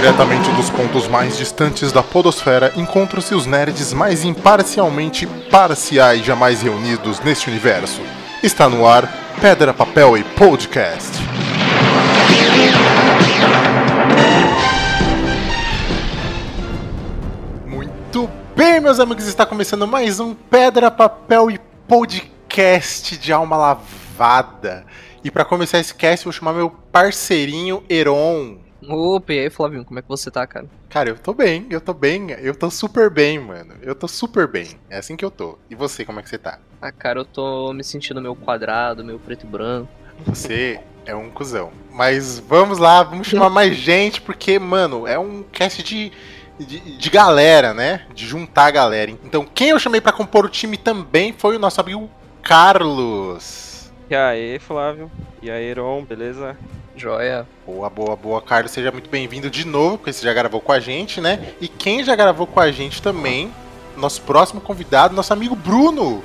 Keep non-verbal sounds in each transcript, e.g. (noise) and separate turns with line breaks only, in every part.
Diretamente dos pontos mais distantes da podosfera encontram-se os nerds mais imparcialmente parciais jamais reunidos neste universo. Está no ar Pedra, Papel e Podcast. Muito bem, meus amigos, está começando mais um Pedra, Papel e Podcast de alma lavada. E para começar esse cast, eu vou chamar meu parceirinho Heron.
Opa, e aí, Flavinho, como é que você tá, cara?
Cara, eu tô bem, eu tô bem, eu tô super bem, mano. Eu tô super bem. É assim que eu tô. E você, como é que você tá?
Ah, cara, eu tô me sentindo meio quadrado, meio preto e branco.
Você é um cuzão. Mas vamos lá, vamos chamar mais gente, porque, mano, é um cast de, de, de galera, né? De juntar a galera. Então, quem eu chamei para compor o time também foi o nosso amigo Carlos.
E aí, Flávio? E aí, Heron, beleza?
Joia.
Boa, boa, boa. Carlos, seja muito bem-vindo de novo, porque você já gravou com a gente, né? E quem já gravou com a gente também, nosso próximo convidado, nosso amigo Bruno.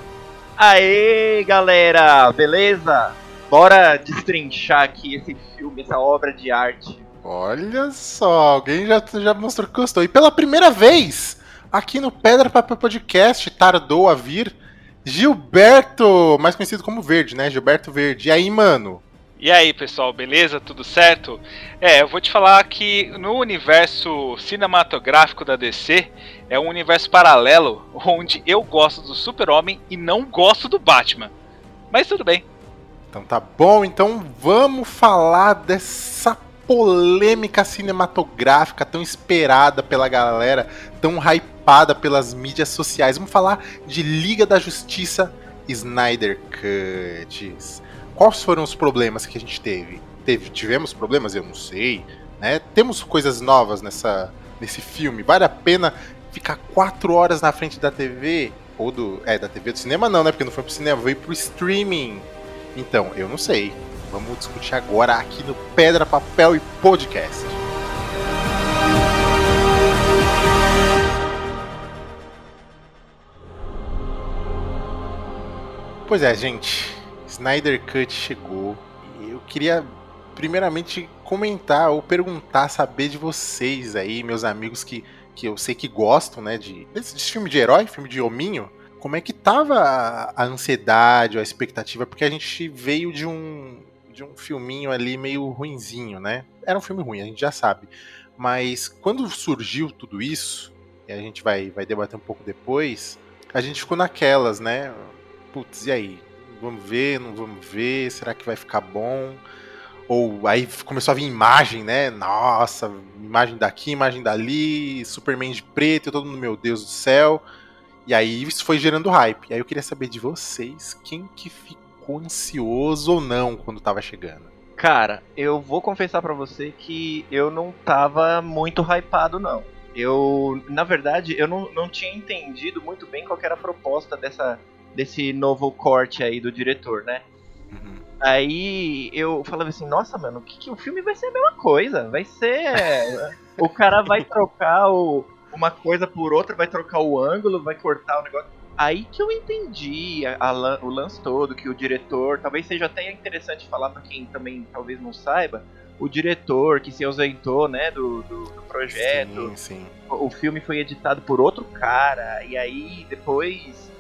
Aê, galera, beleza? Bora destrinchar aqui esse filme, essa obra de arte.
Olha só, alguém já, já mostrou que gostou. E pela primeira vez, aqui no Pedra Papel Podcast, tardou a vir Gilberto, mais conhecido como Verde, né? Gilberto Verde. E aí, mano?
E aí, pessoal, beleza? Tudo certo? É, eu vou te falar que no universo cinematográfico da DC é um universo paralelo (laughs) onde eu gosto do Super-Homem e não gosto do Batman. Mas tudo bem.
Então tá bom, então vamos falar dessa polêmica cinematográfica tão esperada pela galera, tão hypada pelas mídias sociais. Vamos falar de Liga da Justiça Snyder Cuts. Quais foram os problemas que a gente teve? teve tivemos problemas? Eu não sei. Né? Temos coisas novas nessa, nesse filme. Vale a pena ficar quatro horas na frente da TV? Ou do. É, da TV do cinema não, né? Porque não foi pro cinema, veio pro streaming. Então, eu não sei. Vamos discutir agora aqui no Pedra, Papel e Podcast. Pois é, gente. Snyder Cut chegou. Eu queria primeiramente comentar ou perguntar, saber de vocês aí, meus amigos que, que eu sei que gostam, né, de desse, desse filme de herói, filme de hominho, como é que tava a, a ansiedade, a expectativa, porque a gente veio de um de um filminho ali meio ruinzinho, né? Era um filme ruim, a gente já sabe. Mas quando surgiu tudo isso, e a gente vai, vai debater um pouco depois, a gente ficou naquelas, né? Putz, e aí? Vamos ver, não vamos ver? Será que vai ficar bom? Ou aí começou a vir imagem, né? Nossa, imagem daqui, imagem dali, Superman de preto, todo mundo, meu Deus do céu. E aí isso foi gerando hype. E aí eu queria saber de vocês, quem que ficou ansioso ou não quando tava chegando?
Cara, eu vou confessar para você que eu não tava muito hypado, não. Eu, na verdade, eu não, não tinha entendido muito bem qual era a proposta dessa, desse novo corte aí do diretor, né? Uhum. Aí eu falava assim, nossa, mano, que, que o filme vai ser a mesma coisa. Vai ser. o cara vai trocar o, uma coisa por outra, vai trocar o ângulo, vai cortar o negócio. Aí que eu entendi a, a, o lance todo, que o diretor, talvez seja até interessante falar para quem também talvez não saiba, o diretor que se ausentou, né, do, do, do projeto.
Sim, sim.
O, o, filme foi editado por outro cara, e aí depois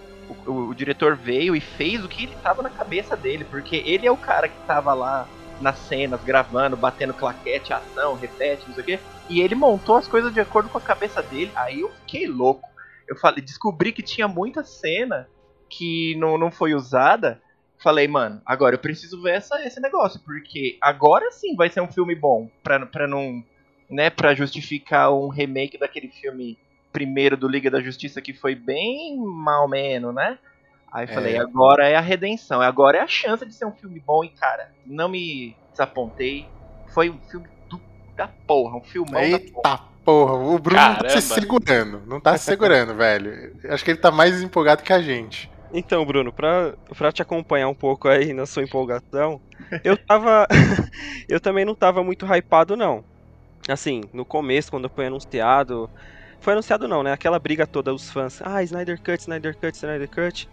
o, o, diretor veio e fez o que ele tava na cabeça dele, porque ele é o cara que tava lá nas cenas, gravando, batendo claquete, ação, repete, não sei o quê. E ele montou as coisas de acordo com a cabeça dele. Aí eu fiquei louco. Eu falei, descobri que tinha muita cena que não, não foi usada. Falei, mano, agora eu preciso ver essa, esse negócio, porque agora sim vai ser um filme bom, pra, pra não. né, pra justificar um remake daquele filme primeiro do Liga da Justiça que foi bem mal menos, né? Aí falei, é. agora é a redenção, agora é a chance de ser um filme bom e, cara, não me desapontei. Foi um filme do, da porra, um filmão
Eita
da porra.
porra. o Bruno Caramba. não tá se segurando, não tá se segurando, (laughs) velho. Acho que ele tá mais empolgado que a gente.
Então, Bruno, pra, pra te acompanhar um pouco aí na sua empolgação, eu tava. (laughs) eu também não tava muito hypado, não. Assim, no começo, quando foi anunciado. Foi anunciado não, né? Aquela briga toda, os fãs. Ah, Snyder Cut, Snyder Cut, Snyder Cut.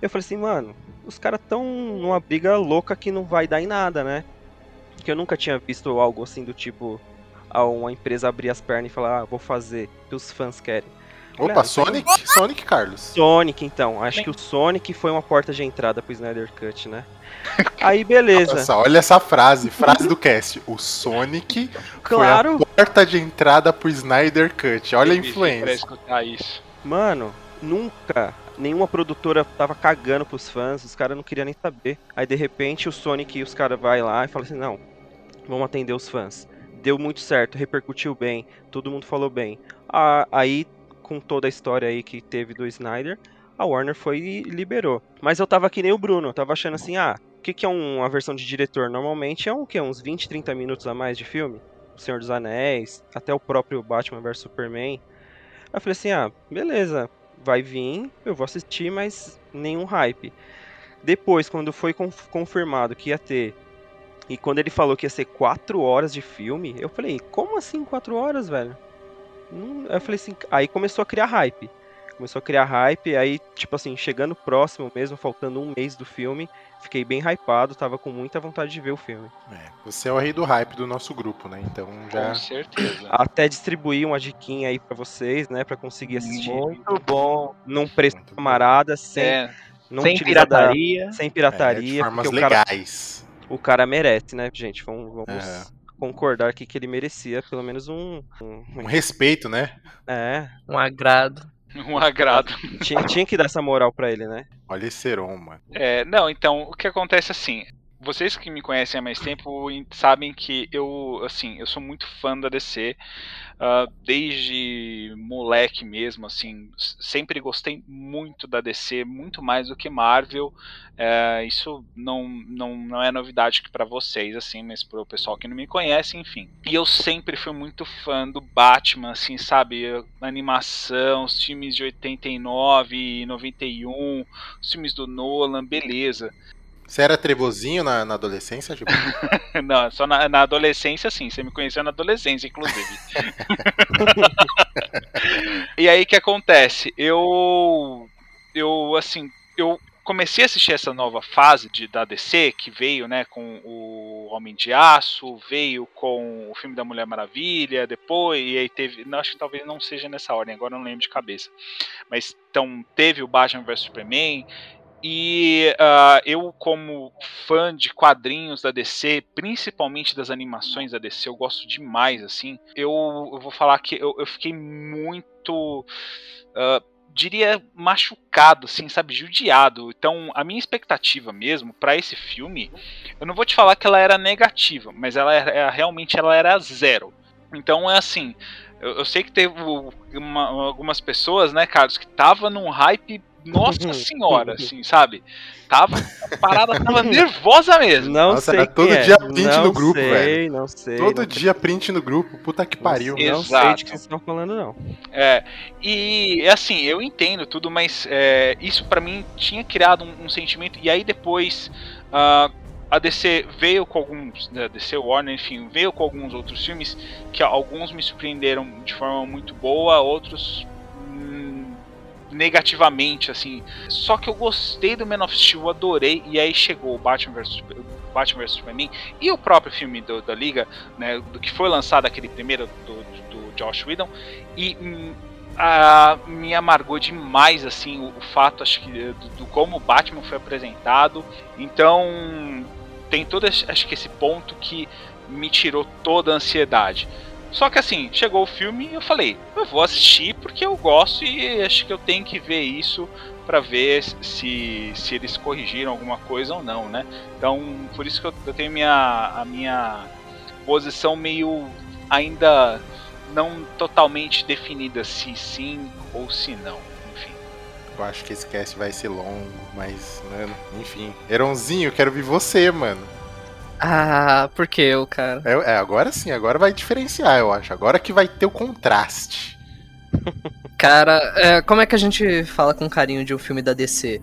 Eu falei assim, mano, os caras tão numa briga louca que não vai dar em nada, né? Que eu nunca tinha visto algo assim do tipo a uma empresa abrir as pernas e falar, ah, vou fazer, o que os fãs querem.
Opa,
Olha,
Sonic? Sonic, Carlos.
Sonic, então. Acho que o Sonic foi uma porta de entrada pro Snyder Cut, né? Aí, beleza.
Nossa, olha essa frase, frase do cast. O Sonic
Claro.
foi a porta de entrada pro Snyder Cut. Olha a
Eu vivi Pra
influência.
escutar isso.
Mano, nunca nenhuma produtora tava cagando pros fãs, os caras não queriam nem saber. Aí de repente o Sonic e os caras vai lá e falam assim: "Não, vamos atender os fãs". Deu muito certo, repercutiu bem, todo mundo falou bem. Ah, aí com toda a história aí que teve do Snyder, a Warner foi e liberou. Mas eu tava que nem o Bruno, eu tava achando assim: "Ah, o que que é um- uma versão de diretor? Normalmente é um que uns 20, 30 minutos a mais de filme. Senhor dos Anéis, até o próprio Batman vs Superman. Eu falei assim: "Ah, beleza, vai vir, eu vou assistir, mas nenhum hype. Depois, quando foi conf- confirmado que ia ter, e quando ele falou que ia ser 4 horas de filme, eu falei, como assim 4 horas, velho? Eu falei assim, aí começou a criar hype. Começou a criar hype, aí, tipo assim, chegando próximo mesmo, faltando um mês do filme, fiquei bem hypado, tava com muita vontade de ver o filme.
É, você é o rei do hype do nosso grupo, né? Então já.
Com certeza.
Até distribuir uma diquinha aí pra vocês, né, pra conseguir assistir
Muito bom.
num preço
Muito bom.
camarada, sem,
É,
não
Sem
utilizar da-
pirataria.
sem
É,
pirataria,
de formas
porque o cara,
legais.
o cara merece, né, gente? Vamos, vamos
Aham.
concordar aqui que ele merecia pelo menos um. um-
Um respeito, né?
é,
Um agrado. (laughs)
um agrado.
tinha, tinha que dar essa moral pra ele, né?
Olha esse Seron, mano.
É, não, então, o que acontece assim, vocês que me conhecem há mais tempo em- sabem que eu, assim, eu sou muito fã da DC, ah, desde moleque mesmo, assim, sempre gostei muito da DC, muito mais do que Marvel. É, isso não, não, não é novidade para vocês, assim, mas pro pessoal que não me conhece, enfim. E eu sempre fui muito fã do Batman, assim, sabe? Animação, os filmes de 89 e 91, os filmes do Nolan, beleza.
Você era trevozinho na, na adolescência, tipo? (laughs)
Não, só na, na adolescência, sim. Você me conheceu na adolescência, inclusive. (laughs) e aí que acontece? Eu. Eu, assim. Eu comecei a assistir essa nova fase de, da DC, que veio, né, com o Homem de Aço, veio com o filme da Mulher Maravilha, depois, e aí teve. Não, acho que talvez não seja nessa ordem, agora não lembro de cabeça. Mas então teve o Batman vs Superman, e ah, eu, como fã de quadrinhos da DC, principalmente das animações da DC, eu gosto demais, assim. Eu, eu vou falar que eu, eu fiquei muito. ah, diria machucado, assim, sabe, judiado. Então, a minha expectativa mesmo pra esse filme, eu não vou te falar que ela era negativa, mas ela era realmente ela era zero. Então é assim, eu, eu sei que teve uma- algumas pessoas, né, Carlos, que tava num hype, nossa (laughs) senhora, assim, sabe? Tava, a parada tava (laughs) nervosa mesmo.
Não
Nossa,
sei
era todo
quem é.
dia print
não
no grupo,
sei,
velho.
Não sei,
Todo
não
dia print no grupo. Puta que pariu.
Não, não sei
Exato.
de que vocês estão falando, não.
É, e assim, eu entendo tudo, mas é, isso pra mim tinha criado um, um sentimento, e aí depois ah, a DC veio com alguns, né, a DC Warner, enfim, veio com alguns outros filmes que alguns me surpreenderam de forma muito boa, outros negativamente, assim. Só que eu gostei do Man of Steel, adorei, e aí chegou o Batman vs Batman vs Superman e o próprio filme do- da Liga, né, do que foi lançado aquele primeiro do, do Josh Whedon, e hum, a- me amargou demais assim o, o fato acho que do, do como o Batman foi apresentado então tem todo esse, acho que esse ponto que me tirou toda a ansiedade só que assim chegou o filme e eu falei eu vou assistir porque eu gosto e acho que eu tenho que ver isso para ver se, se eles corrigiram alguma coisa ou não né então por isso que eu, eu tenho minha a minha posição meio ainda não totalmente definida se sim ou se não. Enfim.
Eu acho que esse cast vai ser longo, mas, mano, enfim. Heronzinho, quero ver você, mano.
Ah, por que eu, cara?
É, é, agora sim, agora vai diferenciar, eu acho. Agora que vai ter o contraste.
Cara, é, como é que a gente fala com carinho de um filme da DC?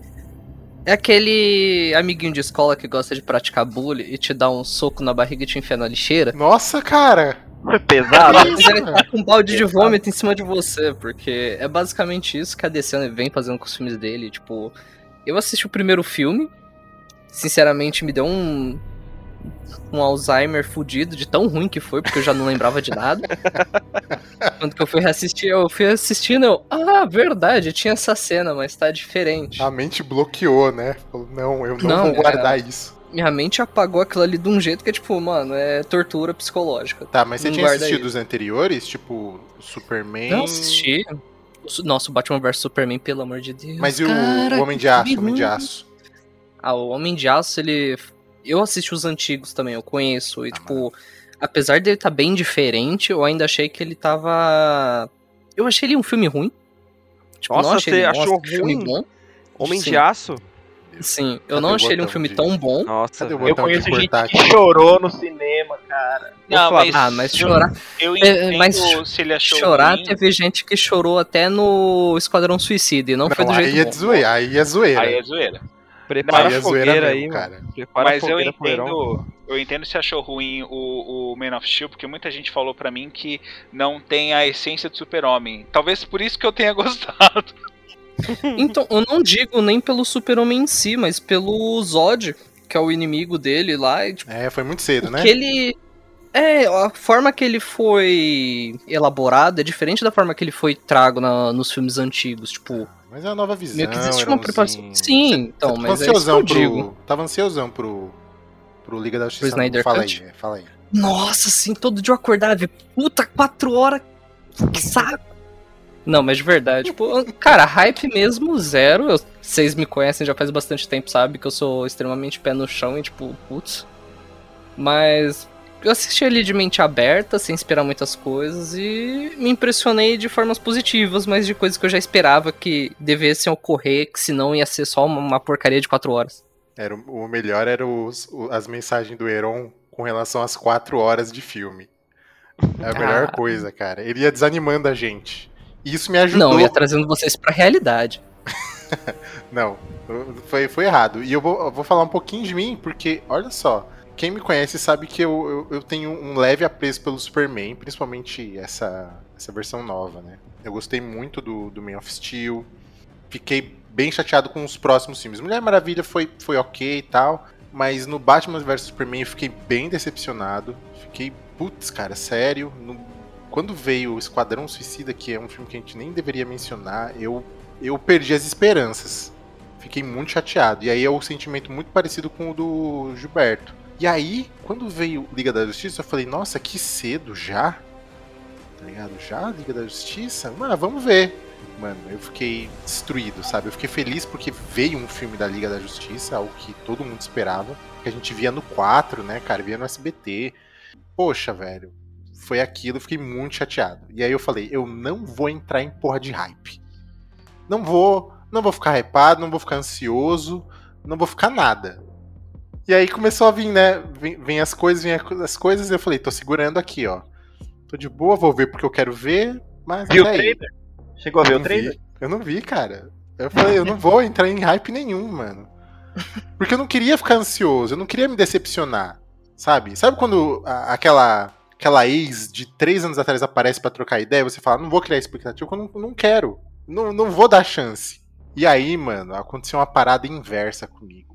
É aquele amiguinho de escola que gosta de praticar bullying e te dá um soco na barriga e te enfia na lixeira?
Nossa, cara!
Foi pesado.
Mas ele tá com um balde de vômito em cima de você, porque é basicamente isso que a DC vem fazendo com os filmes dele. Tipo, eu assisti o primeiro filme, sinceramente me deu um. Um Alzheimer fudido de tão ruim que foi, porque eu já não lembrava de nada. Quando que eu fui reassistir, eu fui assistindo, eu, ah, verdade, tinha essa cena, mas tá diferente.
A mente bloqueou, né? Falou, não, eu não,
Não,
vou
é-
guardar isso.
Minha mente apagou aquilo ali de um jeito que é tipo, mano, é tortura psicológica.
Tá, mas você
Não
tinha assistido
isso.
os anteriores? Tipo, Superman.
Não assisti. Nossa, o Batman vs Superman, pelo amor de Deus.
Mas e o,
cara,
o Homem de Aço? Homem de. Aço.
Ah, o Homem de Aço, ele. Eu assisti os antigos também, eu conheço. E, tipo, apesar dele estar bem diferente, eu ainda achei que ele tava. Eu achei ele um filme ruim. Tipo,
Nossa,
não achei
você
ele
achou
nossa,
ruim?
bom.
Homem
Sim.
de Aço?
Sim, eu
Cadê
não achei ele um filme
de-
tão bom.
Nossa,
Cadê o
velho.
Eu conheço gente
cortar
que
aqui?
chorou no cinema, cara.
Não,
falar-
mas,
Ah, mas
eu,
chorar.
eu
É,
entendo
mas
se ele achou
Chorar
ruim.
teve gente que chorou até no Esquadrão Suicida e não, foi do
Não,
jeito
aí é
bom.
zoeira, aí é zoeira.
Aí é zoeira.
Prepara
é
a
zoeira
fogueira
mesmo,
aí,
cara.
mano. Prepara
Mas
a
eu
fogueira Heron.
entendo, eu entendo se achou ruim o, o Man of Steel, porque muita gente falou pra mim que não tem a essência do Super-Homem. Talvez por isso que eu tenha (laughs) gostado.
Então, eu não digo nem pelo super-homem em si, mas pelo Zod, que é o inimigo dele lá. E, tipo,
É, foi muito cedo, né?
que ele. É, a forma que ele foi elaborado é diferente da forma que ele foi trago na- nos filmes antigos. Tipo,
Mas é uma nova visão.
meio que existe uma preparação. Sim, então,
Tava
mas é isso que eu digo.
pro. Tava ansiosão pro. Pro Liga da Justiça.
Snyder
fala
Cut?
aí, fala aí.
Nossa, assim, todo dia eu acordava e puta, quatro horas, que saco. Não, mas de verdade, tipo, cara, hype mesmo zero. Eu- Vocês me conhecem já faz bastante tempo, sabe? Que eu sou extremamente pé no chão e, tipo, putz. Mas eu assisti ali de mente aberta, sem esperar muitas coisas, e me impressionei de formas positivas, mas de coisas que eu já esperava que devessem ocorrer, que senão ia ser só uma, porcaria de quatro horas.
Era, o melhor era os, as mensagens do Heron com relação às quatro horas de filme. É a melhor
Ah.
coisa, cara. Ele ia desanimando a gente. E isso me ajudou.
Não, ia trazendo vocês pra realidade. (laughs)
Não, foi, foi errado. E eu vou, eu vou falar um pouquinho de mim, porque, olha só, quem me conhece sabe que eu, eu, eu tenho um leve apreço pelo Superman, principalmente essa, essa versão nova, né? Eu gostei muito do, do Man of Steel, fiquei bem chateado com os próximos filmes. Mulher Maravilha foi, foi ok e tal, mas no Batman vs Superman eu fiquei bem decepcionado. Fiquei, putz, cara, sério. no- quando veio o Esquadrão Suicida, que é um filme que a gente nem deveria mencionar, eu eu perdi as esperanças. Fiquei muito chateado. E aí é um sentimento muito parecido com o do Gilberto. E aí, quando veio Liga da Justiça, eu falei, nossa, que cedo já? Tá ligado? Já Liga da Justiça? Mano, vamos ver. Mano, eu fiquei destruído, sabe? Eu fiquei feliz porque veio um filme da Liga da Justiça, algo que todo mundo esperava. Que a gente via no 4, né, cara? Via no SBT. Poxa, velho. Foi aquilo, eu fiquei muito chateado. E aí eu falei, eu não vou entrar em porra de hype. Não vou, não vou ficar hypado, não vou ficar ansioso, não vou ficar nada. E aí começou a vir, né? Vem, vem as coisas, vem as coisas, e eu falei, tô segurando aqui, ó. Tô de boa, vou ver porque eu quero ver, mas
Viu o trailer? Chegou a ver o trailer?
vi. Eu não vi, cara. Eu falei, eu não vou entrar em hype nenhum, mano. Porque eu não queria ficar ansioso, eu não queria me decepcionar, sabe? Sabe quando a- aquela aquela ex de três anos atrás aparece pra trocar ideia, você fala, não vou criar expectativa, eu não, não quero. Não, não vou dar chance. E aí, mano, aconteceu uma parada inversa comigo.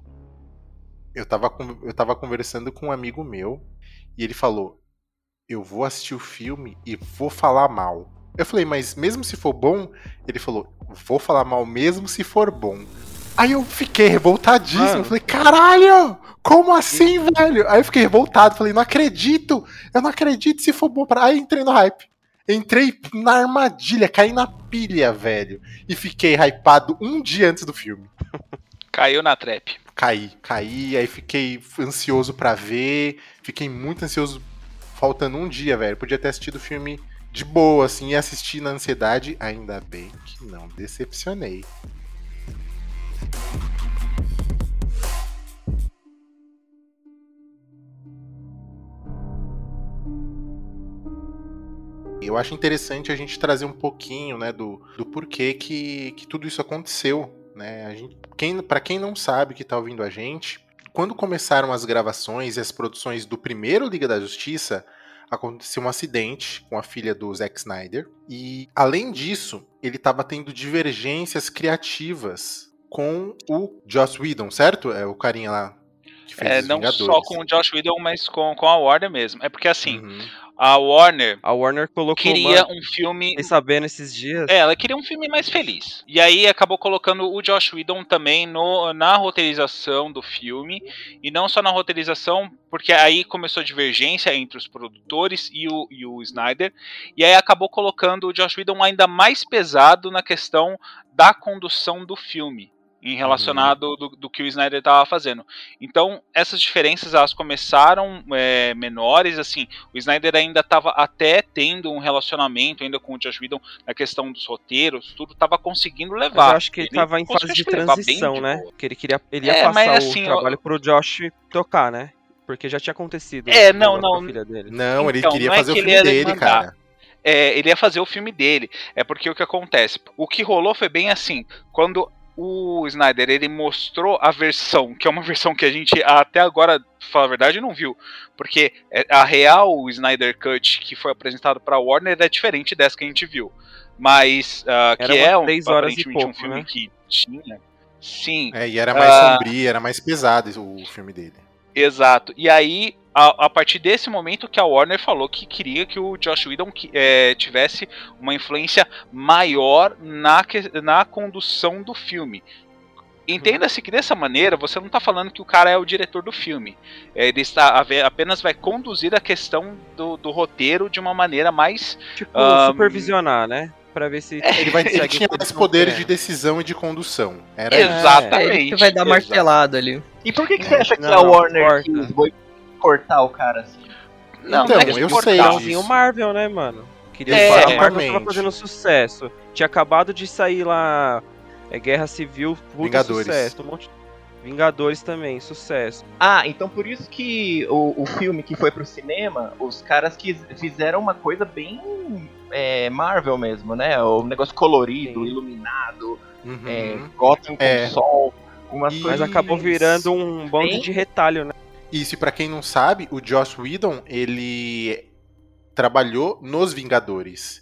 Eu tava, eu tava conversando com um amigo meu e ele falou: Eu vou assistir o filme e vou falar mal. Eu falei, mas mesmo se for bom, ele falou, vou falar mal mesmo se for bom. Aí eu fiquei revoltadíssimo.
Mano.
Eu falei, caralho! Como assim, velho? Aí eu fiquei revoltado. Falei, não acredito! Eu não acredito se for bom pra. Aí entrei no hype. Entrei na armadilha, caí na pilha, velho. E fiquei hypado um dia antes do filme. (laughs)
Caiu na trap.
Caí, caí, aí fiquei ansioso pra ver. Fiquei muito ansioso, faltando um dia, velho. Podia ter assistido o filme de boa, assim, e assistir na ansiedade. Ainda bem que não decepcionei. Eu acho interessante a gente trazer um pouquinho, né, do, do porquê que, que tudo isso aconteceu, né? A gente, quem, para quem não sabe que tá ouvindo a gente, quando começaram as gravações e as produções do primeiro Liga da Justiça, aconteceu um acidente com a filha do Zack Snyder e além disso, ele estava tendo divergências criativas com o Joss Whedon, certo? É o carinha lá que fez
É, não só com o Josh Whedon, mas com, com a Warner mesmo. É porque assim,
Uhum.
A Warner
A Warner colocou.
queria
mano,
um filme.
fiquei sabendo esses dias.
É, ela queria um filme mais feliz. E aí acabou colocando o Josh Whedon também no, na roteirização do filme. E não só na roteirização, porque aí começou a divergência entre os produtores e o, e o Snyder. E aí acabou colocando o Josh Whedon ainda mais pesado na questão da condução do filme. Em relacionado do, do que o Snyder estava fazendo. Então, essas diferenças elas começaram é, menores. Assim, o Snyder ainda estava até tendo um relacionamento ainda com o Josh Whedon na questão dos roteiros, tudo estava conseguindo
Mas
levar.
eu acho que ele, tava em fase de
bem
transição,
de
né? Que ele queria, ele ia
É,
passar
mas
o
assim,
trabalho pro Josh tocar, né? Porque já tinha acontecido.
É,
o
não,
negócio com a
não.
filha dele.
Não, ele
Então,
queria
não é
fazer o
que ele
filme dele,
mandar.
cara.
É, ele ia fazer o filme dele. É porque o que acontece? O que rolou foi bem assim. Quando o Snyder ele mostrou a versão, que é uma versão que a gente até agora, pra falar a verdade, não viu. Porque é- a real Snyder Cut que foi apresentado pra Warner é diferente dessa que a gente viu. Mas
Era
que é um,
três horas
aparentemente um
pouco,
filme
né?
que tinha. Sim,
É, e era mais
Ah.
sombrio, era mais pesado o filme dele.
Exato. E aí, a, a partir desse momento que a Warner falou que queria que o Josh Whedon que- é, tivesse uma influência maior na, na condução do filme. Entenda-se que dessa maneira você não está falando que o cara é o diretor do filme. É, Ele está apenas vai conduzir a questão do, do roteiro de uma maneira mais.
Tipo,
Ahn,
supervisionar, né? Pra ver se.
Ele, vai, ele tinha mais poderes
vão
de decisão e de condução. Era
É,
isso.
Exatamente.
É ele que vai dar
exato.
martelada ali.
E por que, que você acha que
Não,
a Warner quis cortar o cara assim?
Não,
Então,
não é que
eu
cortar.
sei disso.
Marvel, né, mano? Queria
É,
falar, a Marvel tava fazendo sucesso. Tinha acabado de sair lá é, Guerra Civil, puta
Vingadores.
sucesso. Um monte... Vingadores também, sucesso.
Ah, então por isso que o, o filme que foi pro cinema, os caras quis, fizeram uma coisa bem é, Marvel mesmo, né? O negócio colorido,
Sim.
iluminado,
Uhum.
é, Gotham com
É.
sol, umas
Mas
coisas.
acabou virando um bando
Bem-
de retalho, né?
Isso, e pra quem não sabe, o Joss Whedon, ele trabalhou nos Vingadores.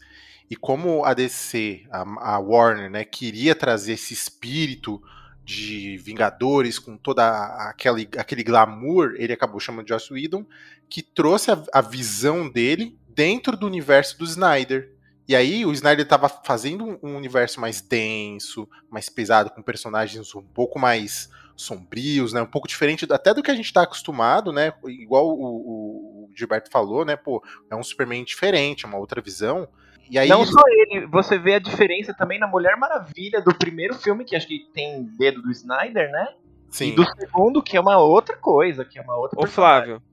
E como a DC, a, a Warner, né, queria trazer esse espírito de Vingadores com toda aquele, aquele glamour, ele acabou chamando de Joss Whedon, que trouxe a, a visão dele dentro do universo do Snyder. E aí o Snyder estava fazendo um universo mais denso, mais pesado, com personagens um pouco mais sombrios, né? Um pouco diferente do- até do que a gente está acostumado, né? Igual o, o- o Gilberto falou, né? Pô, é um Superman diferente, é uma outra visão. E aí
Não só ele, você vê a diferença também na Mulher Maravilha do primeiro filme, que acho que tem dedo do Snyder, né?
sim,
E do segundo, que é uma outra coisa, que é uma outra
Ô
personagem.
Flávio,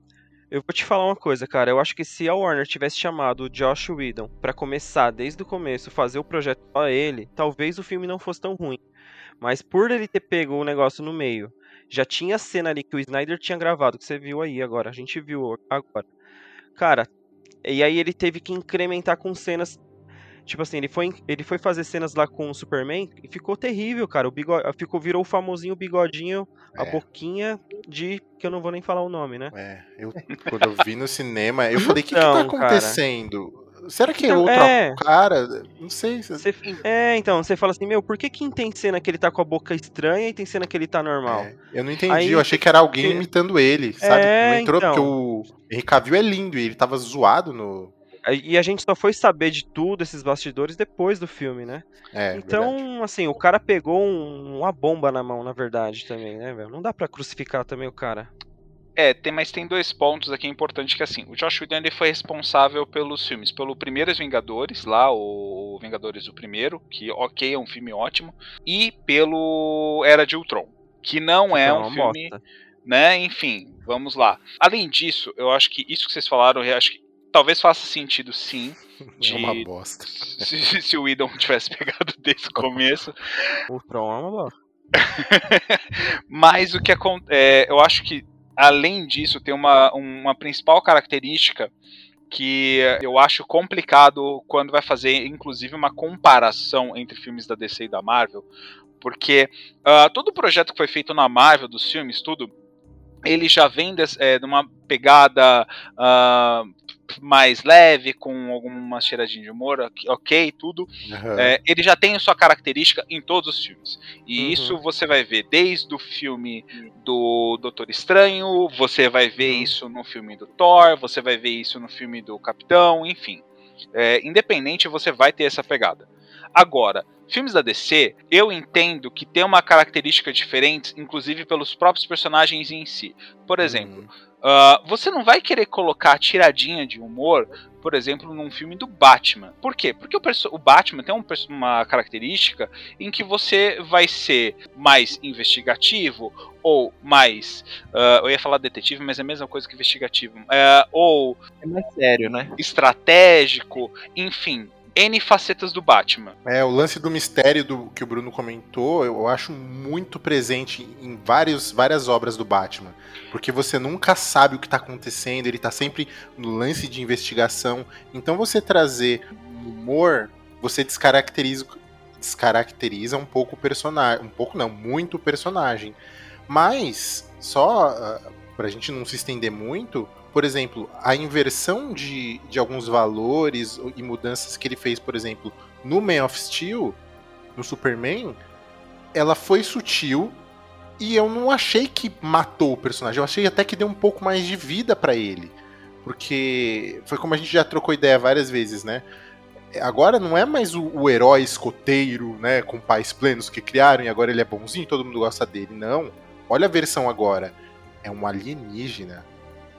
eu vou te falar uma coisa, cara. Eu acho que se a Warner tivesse chamado o Josh Whedon pra começar desde o começo, fazer o projeto só ele, talvez o filme não fosse tão ruim. Mas por ele ter pego o negócio no meio, já tinha cena ali que o Snyder tinha gravado, que você viu aí agora, a gente viu agora. Cara, e aí ele teve que incrementar com cenas. Tipo assim, ele foi, ele foi fazer cenas lá com o Superman e ficou terrível, cara. O bigode, ficou, virou o famosinho bigodinho, a
É.
boquinha de. que eu não vou nem falar o nome, né?
É, eu, quando eu vi no cinema, eu falei, o que, que tá
Então, cara.
acontecendo? Será que é
Então,
outro
é.
cara? Não sei. se-
Você- é, então, você fala assim, meu, por que, que tem cena que ele tá com a boca estranha e tem cena que ele tá normal?
É, eu não entendi,
Aí-
eu achei que era alguém imitando ele, sabe?
É,
não entrou
então.
porque o Cavill é lindo e ele tava zoado no.
E a gente só foi saber de tudo, esses bastidores, depois do filme, né?
É,
então,
verdade.
assim, o cara pegou um- uma bomba na mão, na verdade, também, né, velho? Não dá pra crucificar também o cara.
É, tem, mas tem dois pontos aqui importantes que assim, o Josh Whedon ele foi responsável pelos filmes, pelo Primeiros Vingadores, lá o Vingadores o primeiro, que ok, é um filme ótimo, e pelo Era de Ultron, que não é um filme,
bosta.
né? Enfim, vamos lá. Além disso, eu acho que isso que vocês falaram, eu acho que talvez faça sentido sim, de- (laughs)
É uma bosta. (laughs)
se, se o Whedon tivesse pegado (laughs) desde o começo,
O Tron é uma bosta.
Mas o que acontece. eu acho que, além disso, tem uma, uma principal característica que eu acho complicado quando vai fazer, inclusive, uma comparação entre filmes da DC e da Marvel. Porque ah, todo o projeto que foi feito na Marvel, dos filmes, tudo, ele já vem de, é, de uma pegada uh, mais leve, com alguma cheiradinha de humor, ok, tudo.
Uhum.
É, ele já tem sua característica em todos os filmes. E
Uhum.
isso você vai ver desde o filme do Doutor Estranho, você vai ver
Uhum.
isso no filme do Thor, você vai ver isso no filme do Capitão, enfim. É, independente, você vai ter essa pegada. Agora, filmes da DC, eu entendo que tem uma característica diferente, inclusive pelos próprios personagens em si. Por exemplo,
Hum.
ah, você não vai querer colocar tiradinha de humor, por exemplo, num filme do Batman. Por quê? Porque o, o Batman tem um uma característica em que você vai ser mais investigativo ou mais. ah, eu ia falar detetive, mas é a mesma coisa que investigativo. ah, ou
É mais sério, né?
estratégico, enfim. N facetas do Batman.
É, o lance do mistério do que o Bruno comentou, eu acho muito presente em vários, várias obras do Batman. Porque você nunca sabe o que tá acontecendo, ele tá sempre no lance de investigação. Então você trazer humor, você descaracteriza, descaracteriza um pouco o personagem. Um pouco não, muito o personagem. Mas, só ah, pra gente não se estender muito, por exemplo, a inversão de, de alguns valores e mudanças que ele fez, por exemplo, no Man of Steel, no Superman, ela foi sutil e eu não achei que matou o personagem. Eu achei até que deu um pouco mais de vida pra ele. Porque foi como a gente já trocou ideia várias vezes, né? Agora não é mais o, o herói escoteiro, né? Com pais plenos que criaram e agora ele é bonzinho todo mundo gosta dele. Não. Olha a versão agora. É um alienígena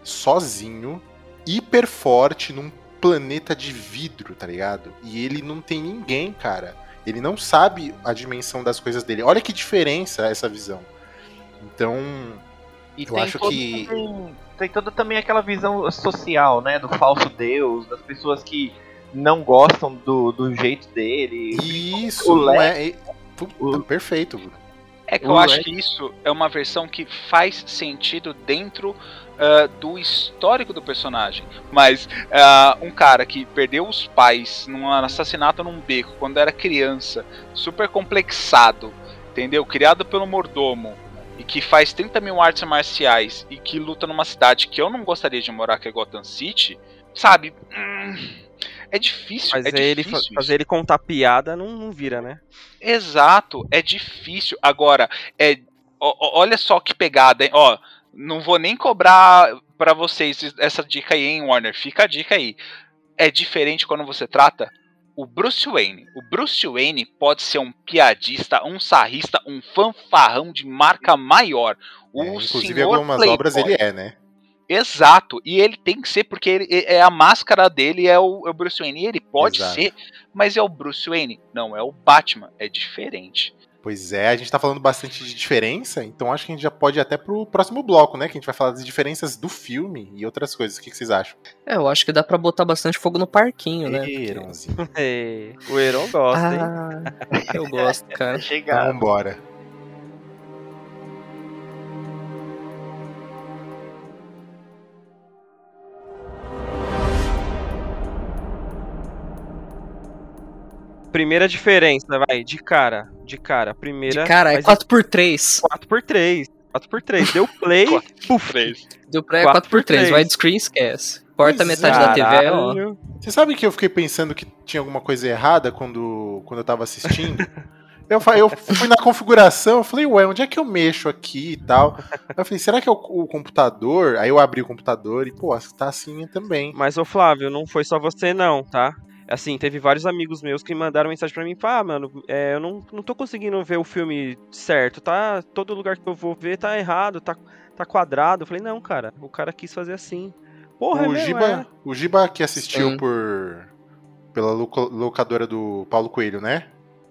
sozinho, hiper forte, num planeta de vidro, tá ligado? E ele não tem ninguém, cara. Ele não sabe a dimensão das coisas dele. Olha que diferença essa visão. Então,
E
Eu acho que-
também- tem toda também aquela visão social, né? Do falso deus, das pessoas que não gostam do, do jeito dele.
isso
o
não
Le-
é. é-
o-
perfeito.
É que eu acho
Lex-
que isso é uma versão que faz sentido dentro ah, do histórico do personagem. Mas ah, um cara que perdeu os pais num assassinato num beco quando era criança, super complexado, entendeu? Criado pelo mordomo. E que faz 30 mil artes marciais e que luta numa cidade que eu não gostaria de morar, que é Gotham City, sabe? Hum, é difícil.
Mas
é
ele
difícil isso.
fazer ele contar piada não, não vira, né?
Exato, é difícil. Agora, é, ó- olha só que pegada, hein? Ó, não vou nem cobrar pra vocês essa dica aí, hein, Warner? Fica a dica aí. É diferente quando você trata o Bruce Wayne. O Bruce Wayne pode ser um piadista, um sarrista, um fanfarrão de marca maior. O
É, inclusive, algumas
Playboy.
obras ele é, né?
Exato, e ele tem que ser porque ele, é a máscara dele é o, é o Bruce Wayne. E ele pode
Exato.
ser, mas é o Bruce Wayne, não é o Batman, é diferente.
Pois é, a gente tá falando bastante de diferença, então acho que a gente já pode ir até pro próximo bloco, né? Que a gente vai falar das diferenças do filme e outras coisas. O que, que vocês acham?
É, eu acho que dá pra botar bastante fogo no parquinho, né?
Heronzinho. (laughs)
É, o Heron gosta, hein?
Ah, eu gosto, cara. (laughs)
Então
Chegar.
vambora.
Primeira diferença, vai, de cara. De cara. Primeira.
De cara, é
mas
4x3.
4x3. 4x3. Deu play. (laughs) puf.
Três.
Deu pra é
4x3.
4x3. Widescreen esquece. Corta
Pois
metade da TV, ó.
Caralho.
Você sabe que eu fiquei pensando que tinha alguma coisa errada quando, quando eu tava assistindo? (laughs) Eu, eu fui na configuração, eu falei, ué, onde é que eu mexo aqui e tal? Eu falei, será que é o, o computador? Aí eu abri o computador e, pô, tá assim também.
Mas, ô Flávio, não foi só você, não, tá? Assim, teve vários amigos meus que mandaram mensagem pra mim, ah, mano, é, eu não, não tô conseguindo ver o filme certo, tá? Todo lugar que eu vou ver tá errado, tá, tá quadrado. Eu falei, não, cara, o cara quis fazer assim. Porra, é
o,
mesmo,
Giba,
é.
o Giba que assistiu
Sim.
por pela locadora do Paulo Coelho, né?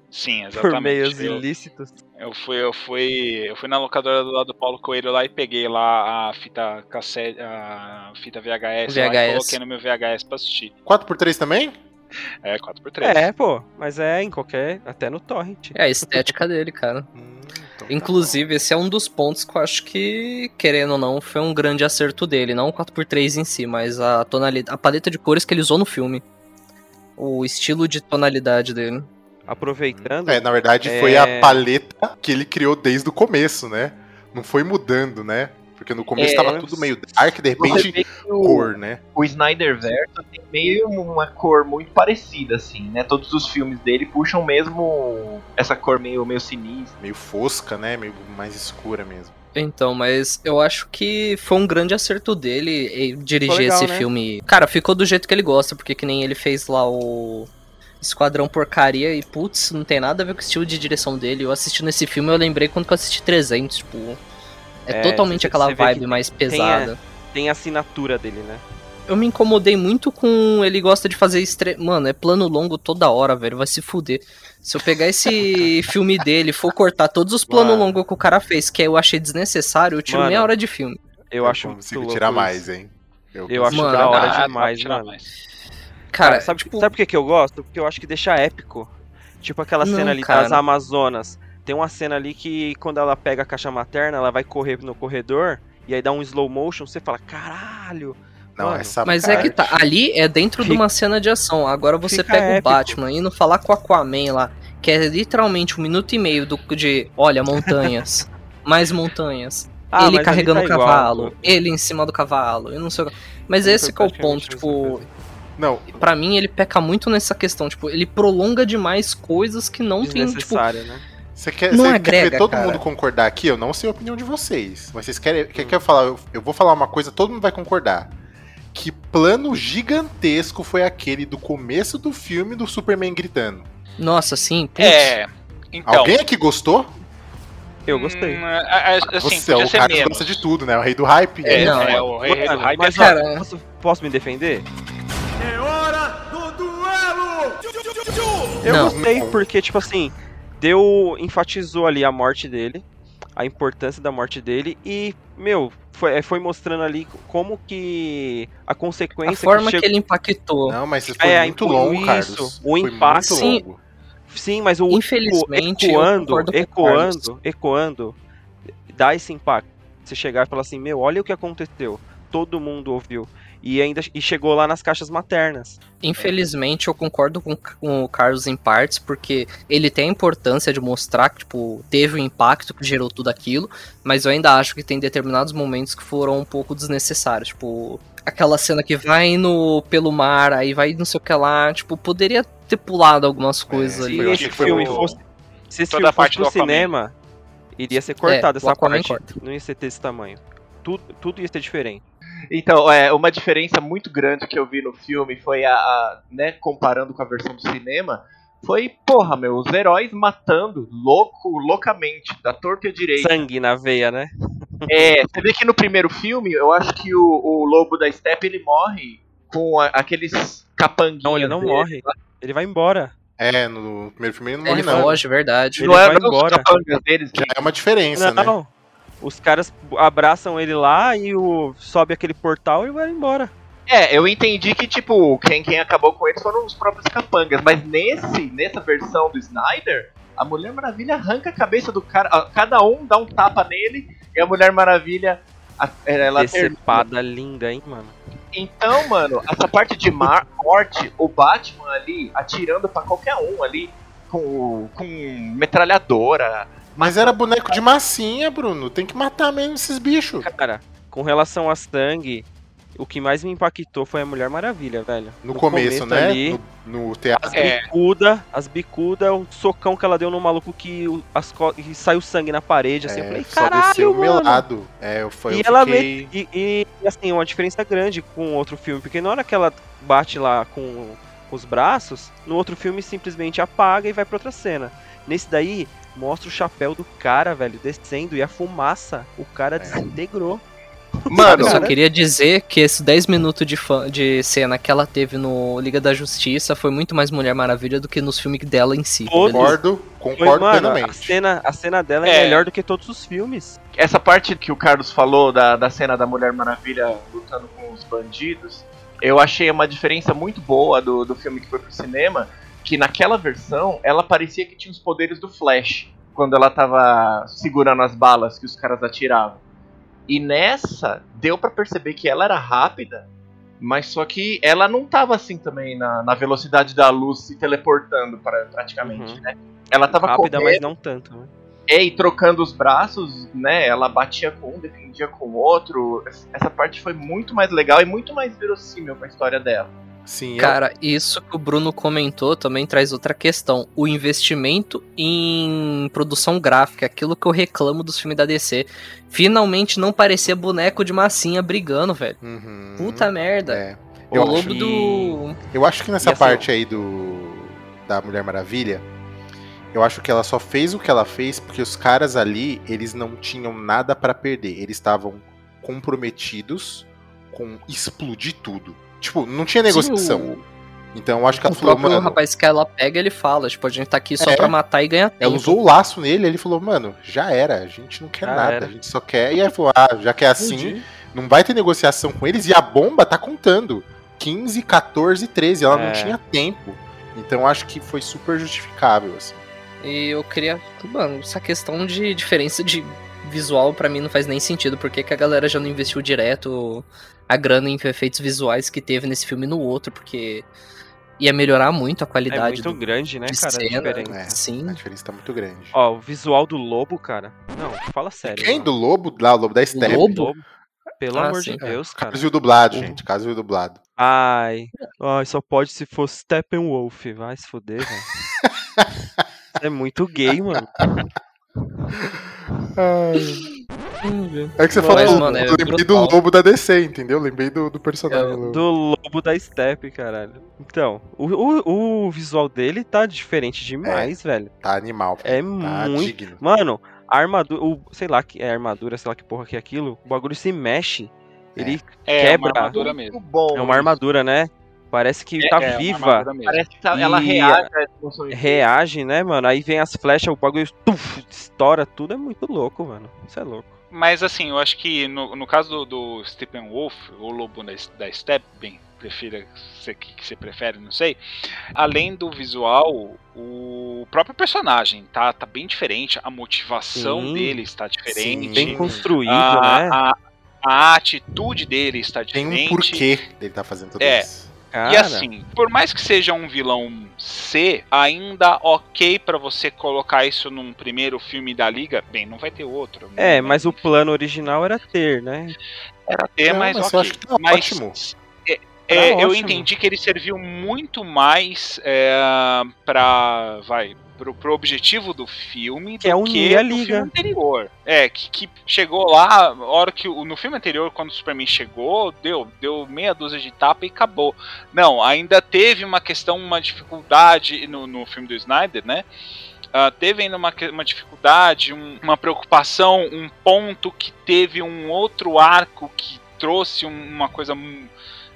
Sim,
Por
exatamente.
meios
eu,
ilícitos.
eu fui, eu fui, eu fui na locadora do lado do Paulo Coelho lá e peguei lá a fita cassete, a fita VHS, lá e
VHS.
coloquei no meu VHS pra assistir.
4x3 também?
É, 4x3.
É, pô, mas é em qualquer. Até no torrent.
É a estética dele, cara. (laughs)
Hum, então tá
Inclusive, esse é um dos pontos que eu acho que, querendo ou não, foi um grande acerto dele. Não o 4x3 em si, mas a tonalidade, a paleta de cores que ele usou no filme. O estilo de tonalidade dele.
Aproveitando.
bom. É, na verdade
É.
foi a paleta que ele criou desde o começo, né? Não foi mudando, né? Porque no começo
É,
tava tudo meio dark, de repente
o,
cor, né?
o Snyder Verso tem meio uma cor muito parecida, assim, né? Todos os filmes dele puxam mesmo essa cor meio, meio sinistra.
Meio fosca, né? Meio mais escura mesmo.
Então, mas eu acho que foi um grande acerto dele eh, dirigir
legal,
esse
né?
filme. Cara, ficou do jeito que ele gosta, porque que nem ele fez lá o Esquadrão Porcaria e, putz, não tem nada a ver com o estilo de direção dele. Eu assistindo esse filme, eu lembrei quando que eu assisti 300, tipo... É,
É,
totalmente
cê-
aquela
cê
vibe mais
tem a-
pesada.
Tem a assinatura dele, né?
Eu me incomodei muito com. Ele gosta de fazer. Estre... Mano, é plano longo toda hora, velho. Vai se fuder. Se eu pegar esse (laughs) filme dele e for cortar todos os planos
Mano.
longos que o cara fez, que eu achei desnecessário, eu tiro
Mano,
meia hora de filme.
Eu acho muito
consigo tirar
isso.
mais, hein?
Eu acho
Mano,
da hora
Ah,
demais, mano.
mais.
Cara,
Cara, sabe,
tipo,
sabe por que, que eu gosto? Porque eu acho que deixa épico. Tipo aquela
Não,
cena ali
cara.
das Amazonas. Tem uma cena ali que quando ela pega a caixa materna, ela vai correr no corredor e aí dá um slow motion, você fala, caralho.
Não,
Mano,
essa
Mas é que tá,
parte-
ali é dentro de
Fica-
uma cena de ação. Agora você
Fica
pega o
épico.
Batman indo falar com o Aquaman lá, que é literalmente um minuto e meio do, de, olha, montanhas, (laughs) mais montanhas.
Ah,
ele carregando o
tá igual,
cavalo,
pô.
ele em cima do cavalo, eu não sei o que. Mas
Ali
esse que é o ponto, tipo.
Não,
pra mim ele peca muito nessa questão, tipo, ele prolonga demais coisas que não tem, tipo,
né?
Você quer,
Não
você quer
agrega,
ver todo
cara.
mundo concordar aqui? Eu não sei a opinião de vocês. Mas vocês querem. Quer que eu falar? Eu, eu vou falar uma coisa, todo mundo vai concordar. Que plano gigantesco foi aquele do começo do filme do Superman gritando?
nossa, assim, putz,
É. Então.
Alguém aqui gostou?
Eu gostei.
hum, a- a- assim,
Você é o cara que
menos.
gosta de tudo, né? O rei do hype.
É,
Não,
é, o rei do
Mano,
hype
mas,
é
cara-
posso, posso me defender? Eu
Não.
gostei porque, tipo assim, deu. enfatizou ali a morte dele, a importância da morte dele e, meu, foi, foi mostrando ali como que a
a
consequência
forma que,
chegou-
ele impactou.
Não, mas foi
É,
muito
isso,
longo, Carlos.
o
Foi
impacto-
muito
Sim.
longo.
Sim, mas o
Infelizmente,
ecoando, ecoando, ecoando, dá esse impacto. Você chegar e falar assim, meu, olha o que aconteceu. Todo mundo ouviu. E ainda e chegou lá nas caixas maternas.
Infelizmente, eu concordo com, com o Carlos em partes, porque ele tem a importância de mostrar que, tipo, teve o impacto que gerou tudo aquilo, mas eu ainda acho que tem determinados momentos que foram um pouco desnecessários, tipo, aquela cena que vai no pelo mar, aí vai não sei o que lá, tipo, poderia ter pulado algumas coisas
sim,
ali.
Se esse filme fosse. Se esse
Toda
filme fosse
Aquaman.
cinema, iria ser cortado
É,
essa parte.
corta.
Não ia ser desse tamanho. Tudo, tudo ia ser diferente.
Então, é, uma diferença muito grande que eu vi no filme foi a, a, né, comparando com a versão do cinema, foi, porra, meu, os heróis matando louco, loucamente, da torta e à direita.
Sangue na veia, né?
É, você vê que no primeiro filme, eu acho que o, o lobo da steppe ele morre com a- aqueles capanguinhos.
Não, ele não
dele.
morre. Ele vai embora.
É, no primeiro filme ele não morre,
Ele
não.
foge, verdade.
Ele
Não é
vai
não, os
embora.
capangas deles que
Já é uma diferença, né?
não. Os caras abraçam ele lá e o sobe aquele portal e vai embora.
É, eu entendi que, tipo, quem, quem acabou com eles foram os próprios capangas, mas nesse, nessa versão do Snyder, a Mulher Maravilha arranca a cabeça do cara, cada um dá um tapa nele, e a Mulher Maravilha, a- ela termina.
Decepada linda, hein, mano.
Então, mano, essa parte de mar, morte, o Batman ali, atirando pra qualquer um ali, com, com metralhadora,
Mas era boneco de massinha, Bruno. Tem que matar mesmo esses bichos.
Cara, com relação a sangue, o que mais me impactou foi a Mulher Maravilha, velho.
No, começo, né?
ali,
No, no teatro.
as
É.
bicuda, as bicuda, o socão que ela deu no maluco que, o- as que saiu sangue na parede, assim, eu
É,
falei,
só desceu
caralho,
o meu
mano.
lado. É, eu, foi,
E
eu
ela
fiquei...
E, e, assim, uma diferença grande com outro filme, porque na hora que ela bate lá com os braços, no outro filme simplesmente apaga e vai pra outra cena. Nesse daí, mostra o chapéu do cara, velho, descendo e a fumaça, o cara desintegrou.
Mano,
Eu só queria dizer que esses 10 minutos de, fã- de cena que ela teve no Liga da Justiça foi muito mais Mulher Maravilha do que nos filmes dela em si.
Todos.
beleza?
Concordo,
Foi,
concordo
mano, a
plenamente.
cena, a cena dela é,
É.
melhor do que todos os filmes.
essa parte que o Carlos falou da, da cena da Mulher Maravilha lutando com os bandidos, eu achei uma diferença muito boa do, do filme que foi pro cinema, que naquela versão ela parecia que tinha os poderes do Flash, quando ela tava segurando as balas que os caras atiravam. E nessa, deu pra perceber que ela era rápida, mas só que ela não tava assim também na, na velocidade da luz se teleportando pra, praticamente,
Uhum.
né? Ela tava
Rápida,
correndo,
mas não tanto, né?
É, e trocando os braços, né? Ela batia com um, defendia com o outro. Essa parte foi muito mais legal e muito mais verossímil com a história dela.
Sim, eu-
Cara, isso que o Bruno comentou também traz outra questão. O investimento em produção gráfica, aquilo que eu reclamo dos filmes da DC. Finalmente não parecia boneco de massinha brigando, velho.
Uhum.
Puta merda.
É.
o
Eu
lobo
acho,
do.
eu acho que nessa parte aí do da Mulher Maravilha, eu acho que ela só fez o que ela fez porque os caras ali, eles não tinham nada pra perder. Eles estavam comprometidos com explodir tudo. Tipo, não tinha negociação.
Sim, o-
Então eu acho que ela
o
falou, mano,
rapaz que ela pega, ele fala, tipo, a gente tá aqui só
É.
pra matar e ganhar tempo.
ela usou o laço nele, ele falou, mano, já era, a gente não quer
Já
nada,
era.
a gente só quer. E aí falou, ah, já que é assim,
Entendi.
não vai ter negociação com eles e a bomba tá contando. 15, 14, 13, ela não
É.
tinha tempo. Então eu acho que foi super justificável, assim.
E eu queria. Mano, essa questão de diferença de visual pra mim não faz nem sentido. Por que, que a galera já não investiu direto a grana em efeitos visuais que teve nesse filme e no outro? Porque ia melhorar muito a
É
qualidade
muito
do,
grande, né, cara? A
cena.
diferença.
É,
Sim.
A diferença tá muito grande.
Ó, o visual do lobo, cara. Não, fala sério.
Quem?
mano.
Do Lobo? Lá, o Lobo da Steppe.
Lobo?
Pelo
Ah,
amor
sim.
de Deus, cara.
Caso viu dublado, gente. Caso viu dublado.
Ai. Ai, só pode se for Steppenwolf. Vai se fuder, velho. (laughs) é muito gay, mano. (laughs)
É que você
Mas,
falou,
mano, é
eu lembrei do
brutal.
Lobo da DC, entendeu? Lembrei do, do personagem.
É.
Do lobo da Steppe, caralho. Então, o, o, o visual dele tá diferente demais, velho.
Tá animal.
É
tá
muito.
digno.
Mano, a armadura. O, sei lá que é armadura, sei lá que porra que é aquilo. O bagulho se mexe. Ele
É
Quebra.
uma armadura mesmo.
Bom.
é uma armadura, né? Parece que
É,
tá
é
viva.
Parece que tá- ela reage
reage, né, mano? Aí vem as flechas, o bagulho tuf, estoura tudo. É muito louco, mano. Isso é louco.
Mas assim, eu acho que no, no caso do, do Steppenwolf, ou Lobo da, da Steppe, bem, prefira você que, que você prefere, não sei. Além do visual, o próprio personagem tá, tá bem diferente, a motivação
Sim.
dele está diferente.
Bem
Sim.
construído,
a,
né?
a, a atitude dele está
Tem
diferente.
um porquê dele tá fazendo tudo
É.
isso.
Cara,
E assim, por mais que seja um vilão C, ainda ok pra você colocar isso num primeiro filme da Liga. Bem, não vai ter outro.
É,
né?
mas o plano original era ter, né?
era ter,
Não,
mas,
mas
ok.
eu acho que tá
Mas,
ótimo.
É,
Tá
é, eu
ótimo.
entendi que ele serviu muito mais é, para vai pro, pro objetivo do filme
Que é
do
unir
que
a Liga.
filme anterior. É, que, que chegou lá, a hora que no filme anterior, quando o Superman chegou, deu, deu meia dúzia de tapa e acabou. Não, ainda teve uma questão, uma dificuldade no, no filme do Snyder, né? Ah, teve ainda uma, uma dificuldade, um- uma preocupação, um ponto que teve um outro arco que trouxe um- uma coisa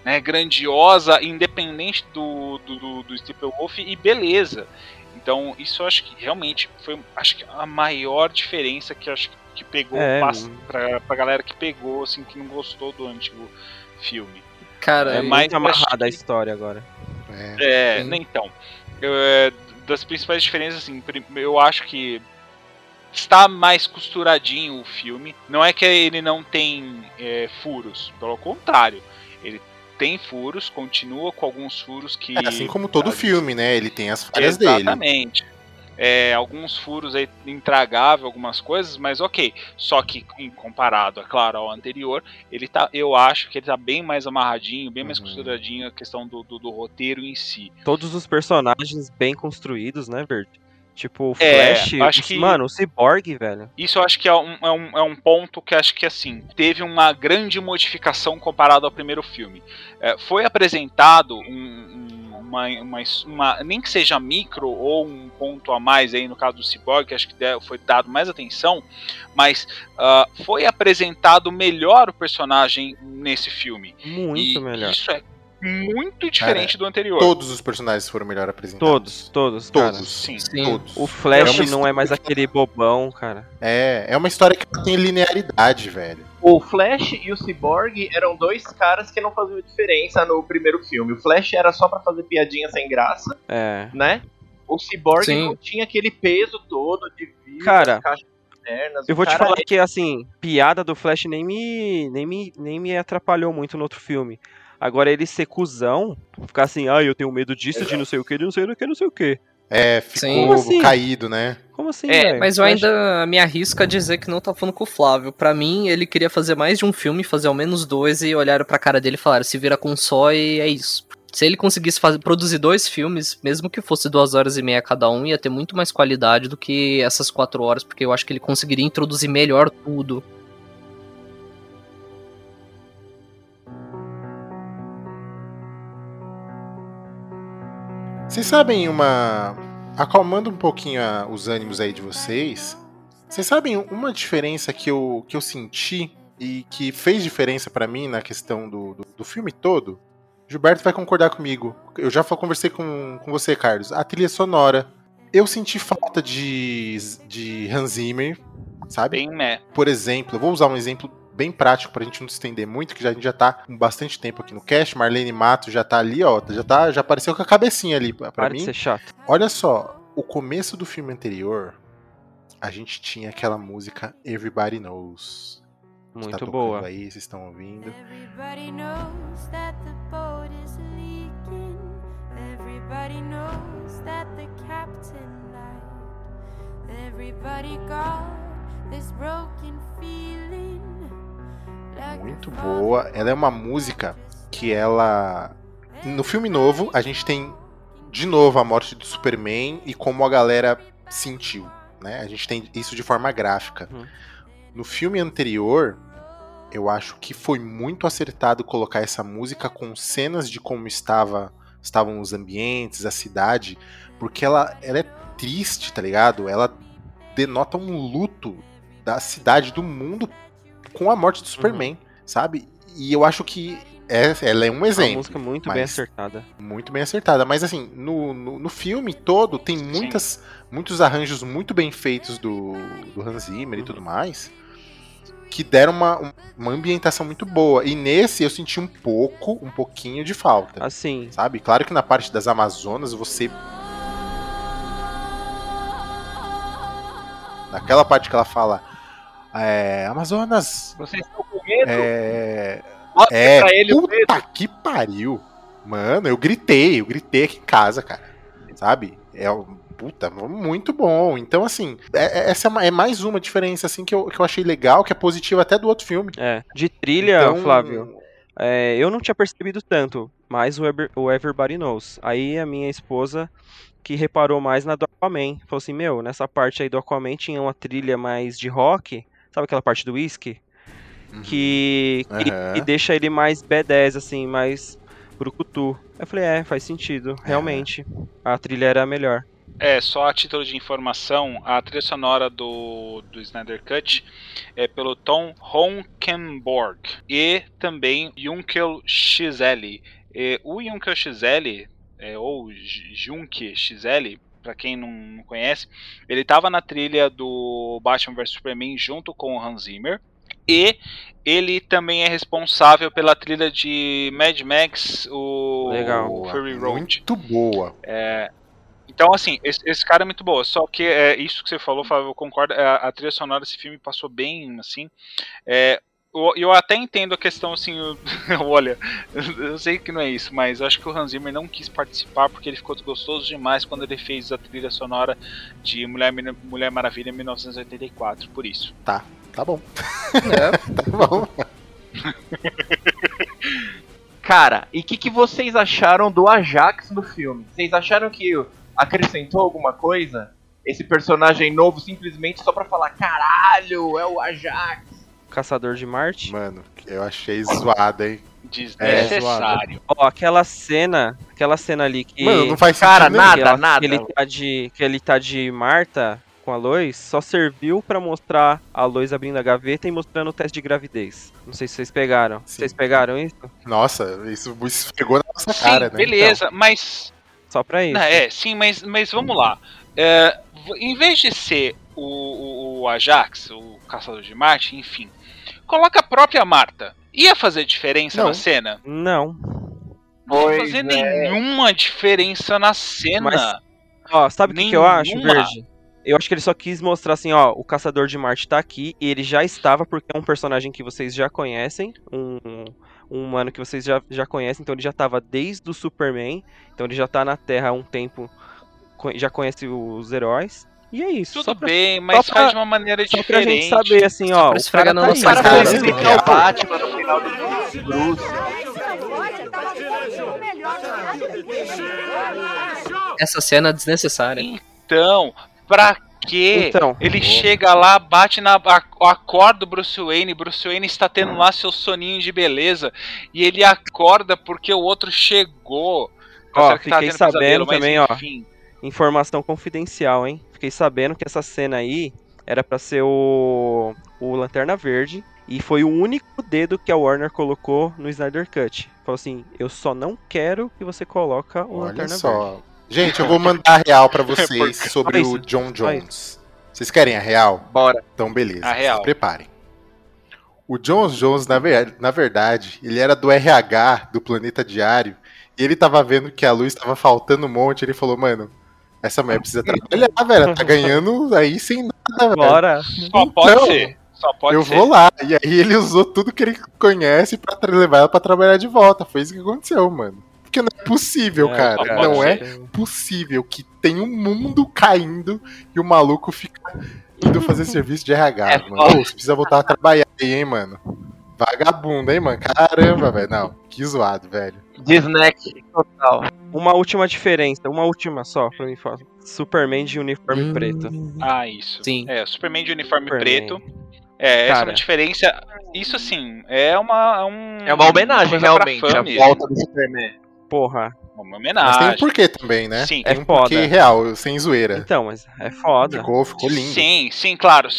né, grandiosa, independente do, do, do, do Steppenwolf, e beleza. Então, isso eu acho que realmente foi acho que a maior diferença que acho que pegou
É,
pra, pra galera que pegou, assim, que não gostou do antigo filme.
Cara,
É, acho
amarrada a história agora.
É.
É, né, então. eu, é, das principais diferenças, assim, eu acho que está mais costuradinho o filme. Não é que ele não tem é, furos, pelo contrário. Ele tem furos, continua com alguns furos que.
É, assim como todo filme, né? Ele tem as falhas dele.
Exatamente. É, alguns furos aí intragável, algumas coisas, mas ok. Só que em comparado, é claro, ao anterior, ele tá, eu acho que ele tá bem mais amarradinho, bem mais
Uhum.
costuradinho a questão do, do, do roteiro em si.
Todos os personagens bem construídos, né, Verde? Tipo, o
É,
Flash.
acho
o-
que-
Mano, o Cyborg, velho.
Isso eu acho que é um, é, um, é um ponto que acho que assim teve uma grande modificação comparado ao primeiro filme. É, foi apresentado um- um- uma, uma, uma- nem que seja micro ou um ponto a mais aí no caso do Cyborg, que acho que foi dado mais atenção, mas ah, foi apresentado melhor o personagem nesse filme.
Muito
E
melhor.
Isso é muito diferente do anterior.
Todos os personagens foram melhor apresentados.
Todos, todos, cara.
Todos.
Sim.
Sim.
Todos.
O Flash
É
não é mais aquele bobão, cara.
É, é uma história que tem linearidade, velho.
O Flash e o Cyborg eram dois caras que não faziam diferença no primeiro filme. O Flash era só pra fazer piadinha sem graça,
É.
né? O Cyborg
Sim.
não tinha aquele peso todo de vida,
Cara,
as caixas internas.
Eu vou te
cara
falar que, assim, piada do Flash nem me, nem me, nem me atrapalhou muito no outro filme. Agora ele ser cuzão, ficar assim, ah, eu tenho medo disso, de não sei o que, de não sei o que, não sei o que.
É, ficou
assim?
caído, né?
Como assim,
É,
velho?
Mas eu ainda me arrisco a dizer que não tá falando com o Flávio. Pra mim, ele queria fazer mais de um filme, fazer ao menos dois, e olharam pra cara dele e falaram: se vira com um só e é isso. Se ele conseguisse fazer, produzir dois filmes, mesmo que fosse duas horas e meia cada um, ia ter muito mais qualidade do que essas quatro horas, porque eu acho que ele conseguiria introduzir melhor tudo.
Vocês sabem uma. Acalmando um pouquinho a- os ânimos aí de vocês. Vocês sabem uma diferença que eu, que eu senti e que fez diferença pra mim na questão do, do, do filme todo? Gilberto vai concordar comigo. Eu já conversei com, com você, Carlos. A trilha sonora. Eu senti falta de, de Hans Zimmer, sabe?
Bem, né?
Por exemplo, eu vou usar um exemplo bem prático pra gente não se estender muito, que já- a gente já tá com bastante tempo aqui no cast. Marlene Mato já tá ali, ó. Já, tá, já apareceu com a cabecinha ali pra, pra
Para de
mim.
ser chato.
Olha só, o começo do filme anterior, a gente tinha aquela música Everybody Knows. tá
Muito
tocando
boa.
Aí, vocês estão ouvindo.
Everybody knows that the boat is leaking. Everybody knows that the captain lied. Everybody got this broken feeling.
Muito boa. Ela é uma música que ela. No filme novo, a gente tem de novo a morte do Superman e como a galera sentiu. Né? A gente tem isso de forma gráfica.
Uhum.
No filme anterior, eu acho que foi muito acertado colocar essa música com cenas de como estava estavam os ambientes, a cidade, porque ela, ela é triste, tá ligado? Ela denota um luto da cidade, do mundo com a morte do Superman, sabe? E eu acho que é, ela é um
Uma
exemplo
música muito bem acertada.
muito bem acertada. Mas assim, no, no, no filme todo tem muitas, muitos arranjos muito bem feitos do, do Hans Zimmer e tudo mais. Que deram uma, uma ambientação muito boa. E nesse eu senti um pouco, um pouquinho de falta.
Assim,
Sabe? Claro que na parte das Amazonas você. Naquela parte que ela fala. É, Amazonas.
Vocês estão com medo?
É.
Mostra
É,
pra ele o
puta que pariu. Mano, eu gritei, eu gritei aqui em casa, cara. Sabe? É um- puta, muito bom. Então, assim, é- é- essa é é mais uma diferença, assim, que eu, que eu achei legal, que é positiva até do outro filme.
é. De trilha,
Então,
Flávio, é, eu não tinha percebido tanto, mas o, Ever- o Everybody Knows. Aí a minha esposa que reparou mais na do Aquaman. Falou assim, meu, nessa parte aí do Aquaman tinha uma trilha mais de rock. Sabe aquela parte do whisky?
Uhum.
Que, que,
Aham.
que deixa ele mais B10, assim, mais brucutu. Eu falei, é, faz sentido, realmente. A trilha era melhor.
É, só a título de informação, a trilha sonora do, do Snyder Cut é pelo Tom Honkenborg e também Junkel XL. E o Junkel XL, é, ou Junke XL, para quem não, não conhece, ele estava na trilha do Batman vs Superman junto com o Hans Zimmer. E ele também é responsável pela trilha de Mad Max, o
Legal.
Fury Road.
Muito boa.
Então, assim, esse, esse cara é muito boa. Só que é isso que você falou, Fábio, eu concordo. é, A, a trilha sonora desse filme passou bem, assim. É, eu, eu até entendo a questão, assim, eu- (laughs) olha, eu, sei que não é isso, mas eu acho que o Hans Zimmer não quis participar porque ele ficou gostoso demais quando ele fez a trilha sonora de Mulher, Mulher Maravilha em 1984, por isso.
Tá bom,
É, (laughs)
tá bom. (laughs)
Cara, e o que, que vocês acharam do Ajax no filme? Vocês acharam que acrescentou alguma coisa? Esse personagem novo simplesmente só pra falar, caralho, é o Ajax.
Caçador de Marte.
Mano, eu achei zoada, hein?
Desnecessário.
Ó, aquela cena, aquela cena ali que
Mano, não faz
Cara,
sentido
nada,
que, ela-
nada.
que ele tá de que ele tá de Marta com a Lois, só serviu pra mostrar a Lois abrindo a gaveta e mostrando o teste de gravidez. Não sei se vocês pegaram.
Sim.
Vocês pegaram isso?
Nossa, isso esfregou na nossa
Sim,
cara, né?
beleza, mas
Só pra isso.
Não, é, sim, mas, mas vamos lá. É, em vez de ser o, o, o Ajax, o Caçador de Marte, enfim, coloca a própria Marta. Ia fazer diferença
Não.
na cena?
Não.
Não ia fazer
é.
nenhuma diferença na cena.
Mas- Ó, sabe o que, que eu acho. Verde? Eu acho que ele só quis mostrar assim, ó, o Caçador de Marte tá aqui e ele já estava porque é um personagem que vocês já conhecem, um, um humano que vocês já, já conhecem, então ele já tava desde o Superman, então ele já tá na Terra há um tempo já conhece os heróis. E é isso.
Tudo
só pra,
bem, mas
só pra-
faz de uma maneira
só pra gente
diferente.
saber, assim,
Só
ó.
pra
o
esfregar
cara
na
tá
nossa
cara
cara,
foi
né?
explicar o Batman no final do Bruce.
Essa cena é desnecessária.
Então, pra quê?
Então,
Ele chega lá, bate na. acorda o Bruce Wayne. Bruce Wayne está tendo lá seu soninho de beleza. E ele acorda porque o outro chegou. Tá
Ó,
que tá
fiquei
pesadelo,
sabendo
mas
também, ó.
enfim.
informação confidencial, hein? Fiquei sabendo que essa cena aí era pra ser o, o Lanterna Verde. E foi o único dedo que a Warner colocou no Snyder Cut. Falou assim: eu só não quero que você coloca o
Olha
Lanterna Verde.
só. Gente, eu vou mandar a real pra (laughs) vocês
Por-
sobre o John Jones. Vocês querem a real?
Bora.
Então, beleza.
A real.
Se preparem. O John Jones, na, ver- na verdade, ele era do RH do Planeta Diário. E ele tava vendo que a luz tava faltando um monte. Ele falou, mano, essa mulher precisa trabalhar, velho. Tá (laughs) ganhando aí sem nada, velho.
Bora!
Só pode
Então,
ser. Só pode
eu
ser.
vou lá. E aí ele usou tudo que ele conhece pra levar ela pra trabalhar de volta. Foi isso que aconteceu, mano. Porque não é possível,
É,
cara. Não é
ser.
possível que tem um mundo caindo e o maluco fica indo fazer (laughs) serviço de RH,
É
mano.
foda.
Ô, você precisa voltar a trabalhar aí, hein, mano. Vagabundo, hein, mano. Caramba, velho. Não, que zoado, velho.
Snack total.
Uma última diferença, uma última só pra mim falar. Superman de uniforme
Hum,
preto.
Ah, isso.
Sim.
É, Superman de uniforme
Superman.
preto. É, essa é
Cara.
uma diferença. Isso assim, é uma. Um,
É uma homenagem, realmente,
fã
a volta do Superman.
Porra.
Uma
Mas
homenagem.
tem um porquê também, né?
Sim.
Tem
É
um porquê
foda.
real, sem zoeira.
Então, mas é foda.
Ficou, ficou lindo.
Sim, sim, claro.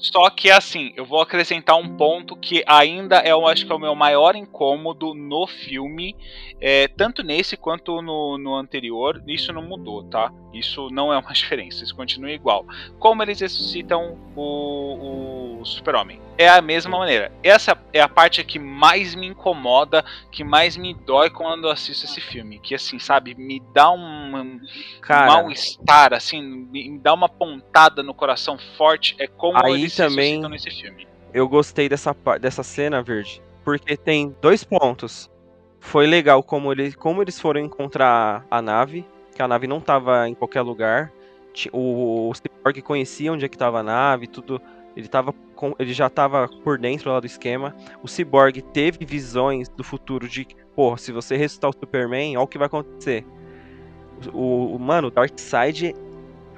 Só que assim, eu vou acrescentar um ponto que ainda é, eu acho que é o meu maior incômodo no filme, é, tanto nesse quanto no, no anterior. Isso não mudou, tá? Isso não é uma (laughs) diferença, isso continua igual. Como eles ressuscitam o, o Super-Homem? É a mesma maneira. Essa é a parte que mais me incomoda, que mais me dói quando eu assisto esse filme. Que assim, sabe, me dá um, um mal-estar, assim, me dá uma pontada no coração forte. É como
Aí
eles
também-
ressuscitam nesse filme.
eu gostei dessa, dessa cena, Verde, porque tem dois pontos. Foi legal como, ele, como eles foram encontrar a nave, que a nave não tava em qualquer lugar. O, o Cyborg conhecia onde é que tava a nave, tudo. Ele, tava com- ele já tava por dentro lá do esquema. O Cyborg teve visões do futuro de, pô, se você ressuscitar o Superman, olha o que vai acontecer. O, o mano, Darkseid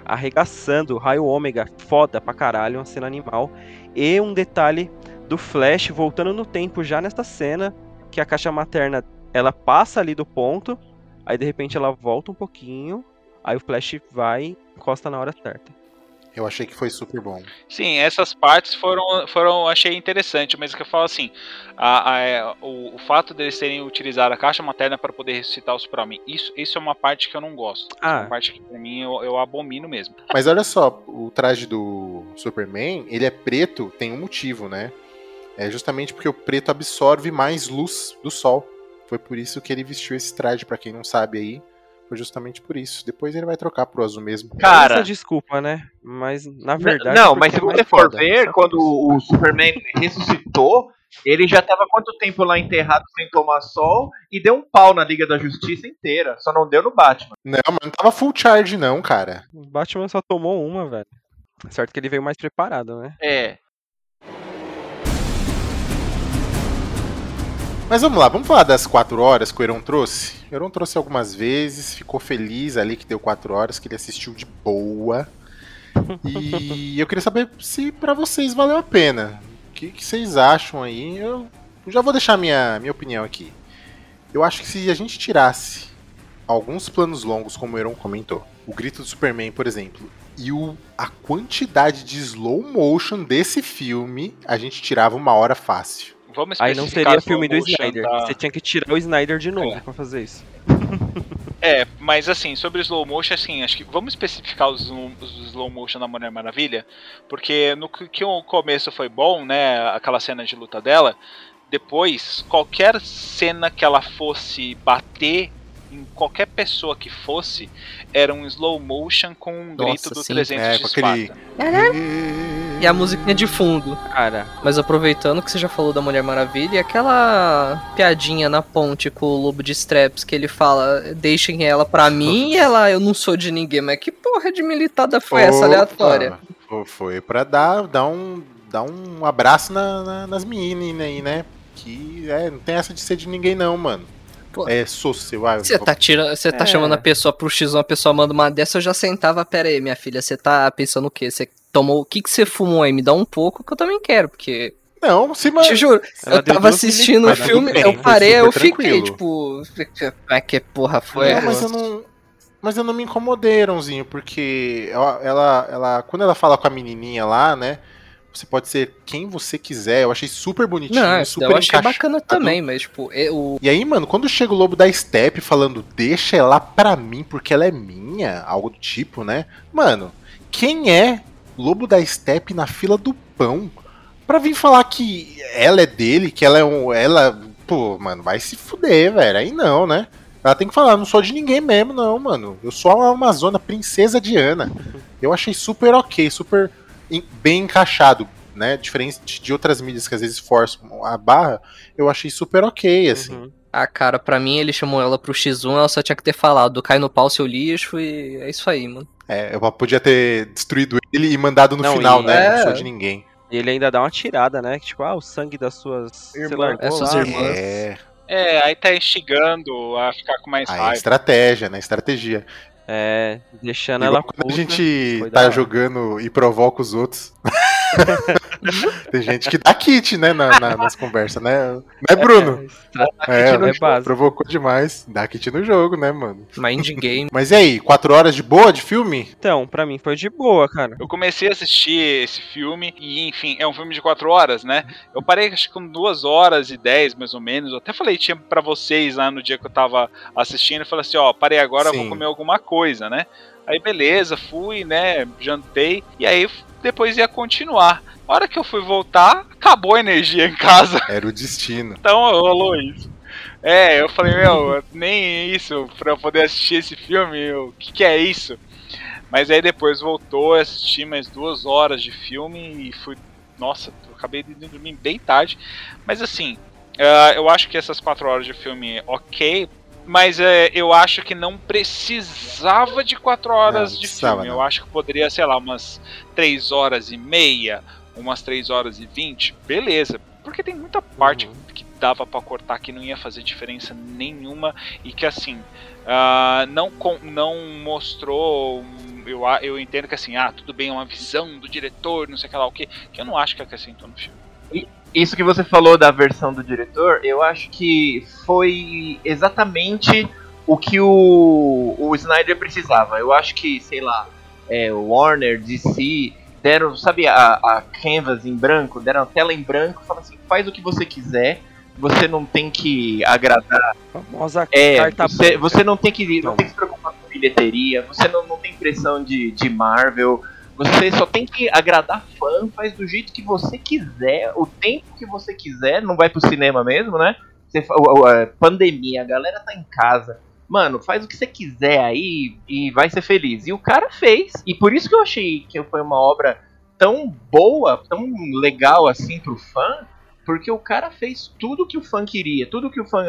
arregaçando, raio ômega, foda pra caralho, uma cena animal. E um detalhe do Flash voltando no tempo já nessa cena, que a caixa materna ela passa ali do ponto, aí de repente ela volta um pouquinho, aí o Flash vai e encosta na hora certa.
Eu achei que foi super bom.
Sim, essas partes foram, foram achei interessante, mas o que eu falo assim, a- a- o, o fato deles terem utilizado a caixa materna para poder ressuscitar o Super-Homem, isso, isso é uma parte que eu não gosto. Isso é
Ah.
uma parte que pra mim eu, eu abomino mesmo.
Mas olha só, o traje do Superman, ele é preto, tem um motivo, né? É justamente porque o preto absorve mais luz do sol. Foi por isso que ele vestiu esse traje, pra quem não sabe aí. Foi justamente por isso. Depois ele vai trocar pro azul mesmo.
Cara,
Essa desculpa, né? Mas na verdade.
não, mas se
é
você for
foda.
ver, quando o Superman ressuscitou, ele já tava quanto tempo lá enterrado sem tomar sol e deu um pau na Liga da Justiça inteira. Só não deu no Batman.
Não, mas não tava full charge não, cara.
O Batman só tomou uma, velho. Certo que ele veio mais preparado, né?
É.
Mas vamos lá, vamos falar das 4 horas que o Heron trouxe? O Heron trouxe algumas vezes, ficou feliz ali que deu 4 horas, que ele assistiu de boa. E (laughs) eu queria saber se pra vocês valeu a pena. O que, que vocês acham aí? Eu já vou deixar minha, minha opinião aqui. Eu acho que se a gente tirasse alguns planos longos, como o Heron comentou, o grito do Superman, por exemplo, e o, a quantidade de slow motion desse filme, a gente tirava uma hora fácil.
Vamos
Aí não seria filme do Snyder.
tá?
Você tinha que tirar o Snyder de novo
É.
pra fazer isso.
É, mas assim, sobre o slow motion, assim, acho que vamos especificar os, slow- os slow motion da Mulher Maravilha, porque no que o começo foi bom, né, aquela cena de luta dela, depois, qualquer cena que ela fosse bater em qualquer pessoa que fosse, era um slow motion com um
Nossa,
grito do
sim.
300
É,
de
aquele-
Esparta.
e a musiquinha de fundo.
Cara,
Mas aproveitando que você já falou da Mulher Maravilha, e aquela piadinha na ponte com o Lobo de Straps que ele fala, deixem ela pra mim e ela, eu não sou de ninguém. Mas que porra de militada foi essa
Opa,
aleatória?
fo- Foi pra dar, dar, um, dar um abraço na- na- nas meninas aí, né? Que é, não tem essa de ser de ninguém, não, mano.
Pô.
É social. ah,
Você tá, tirando, você tá
É.
chamando a pessoa pro X1, a pessoa manda uma dessa, eu já sentava, pera aí, minha filha, você tá pensando o quê? Você tomou, o que que você fumou aí? Me dá um pouco que eu também quero, porque,
Não, se man...
te juro,
Ela
eu tava assistindo o
milicadas,
filme,
bem,
eu parei, eu fiquei,
tranquilo.
tipo, como é que porra foi?
Não, mas eu não. Mas eu não me incomodei, Ronzinho, porque ela, ela, ela- Quando ela fala com a menininha lá, né? Você pode ser quem você quiser. Eu achei super bonitinho,
Não, isso
super
eu achei
encaixado.
bacana também, mas, tipo, é, o,
E aí, mano, quando chega o lobo da Step falando, deixa ela pra mim porque ela é minha, algo do tipo, né? Mano, quem é lobo da Step na fila do pão pra vir falar que ela é dele, que ela é um. Ela. Pô, mano, vai se fuder, velho. Aí não, né? Ela tem que falar, não sou de ninguém mesmo, não, mano. Eu sou a Amazona, princesa Diana. Eu achei super ok, super bem encaixado, né? Diferente de outras mídias que às vezes forçam a barra, eu achei super ok, assim.
uhum.
a cara, pra mim, ele chamou ela pro X1, ela só tinha que ter falado, cai no pau seu lixo e é isso aí, mano.
É, eu podia ter destruído ele e mandado no
Não,
final,
e-
né?
É.
Não sou de ninguém.
E ele ainda dá uma tirada, né? Que, tipo, ah, o sangue das suas. Você
Irmã.
largou
Essas
lá,
irmãs.
É,
É, aí tá instigando a ficar com mais
aí é
raiva.
estratégia, né? Estratégia.
É, deixando
Igual
ela
quando
puta.
a gente tá jogando e provoca os outros. (laughs) (laughs) Tem gente que dá kit, né, na- na- nas conversas, né? Não é, Bruno? É,
no jogo.
provocou demais. Dá kit no jogo, né, mano?
Mind game.
Mas e aí, quatro horas de boa de filme?
Então, pra mim foi de boa, cara.
Eu comecei a assistir esse filme e, enfim, é um filme de 4 horas, né? Eu parei acho que com 2 horas e 10, mais ou menos. Eu até falei tinha pra vocês lá no dia que eu tava assistindo. Eu falei assim: ó, parei agora, eu
Sim.
vou comer alguma coisa, né? Aí beleza, fui, né? Jantei. E aí depois ia continuar. A hora que eu fui voltar, acabou a energia em casa. (laughs)
Era o destino.
Então rolou isso. É, eu falei, meu, nem isso pra eu poder assistir esse filme, o que, que é isso? Mas aí depois voltou, assisti mais duas horas de filme e fui. Nossa, acabei de dormir bem tarde. Mas assim, ah, eu acho que essas quatro horas de filme, ok. Mas é, eu acho que não precisava de quatro horas
Não,
de
precisava,
filme.
não.
Eu acho que poderia, sei lá, umas três horas e meia, umas três horas e vinte, beleza. Porque tem muita parte
Uhum.
que dava pra cortar que não ia fazer diferença nenhuma e que assim ah, não com- não mostrou eu, a- eu entendo que assim ah tudo bem é uma visão do diretor não sei o que lá o que que eu não acho que acrescentou no filme
Isso que você falou da versão do diretor, eu acho que foi exatamente o que o, o Snyder precisava. Eu acho que, sei lá, é, o Warner, DC, deram, sabe, a, a canvas em branco, deram a tela em branco, falaram assim, faz o que você quiser, você não tem que agradar
Famosa
é,
carta
você, você não tem que não
Não.
tem que se preocupar com bilheteria, você não, não tem pressão de, de Marvel, você só tem que agradar fã, faz do jeito que você quiser, o tempo que você quiser, não vai pro cinema mesmo, né? Você, a pandemia, a galera tá em casa. Mano, faz o que você quiser aí e vai ser feliz. E o cara fez. E por isso que eu achei que foi uma obra tão boa, tão legal assim pro fã, porque o cara fez tudo que o fã queria, tudo que o fã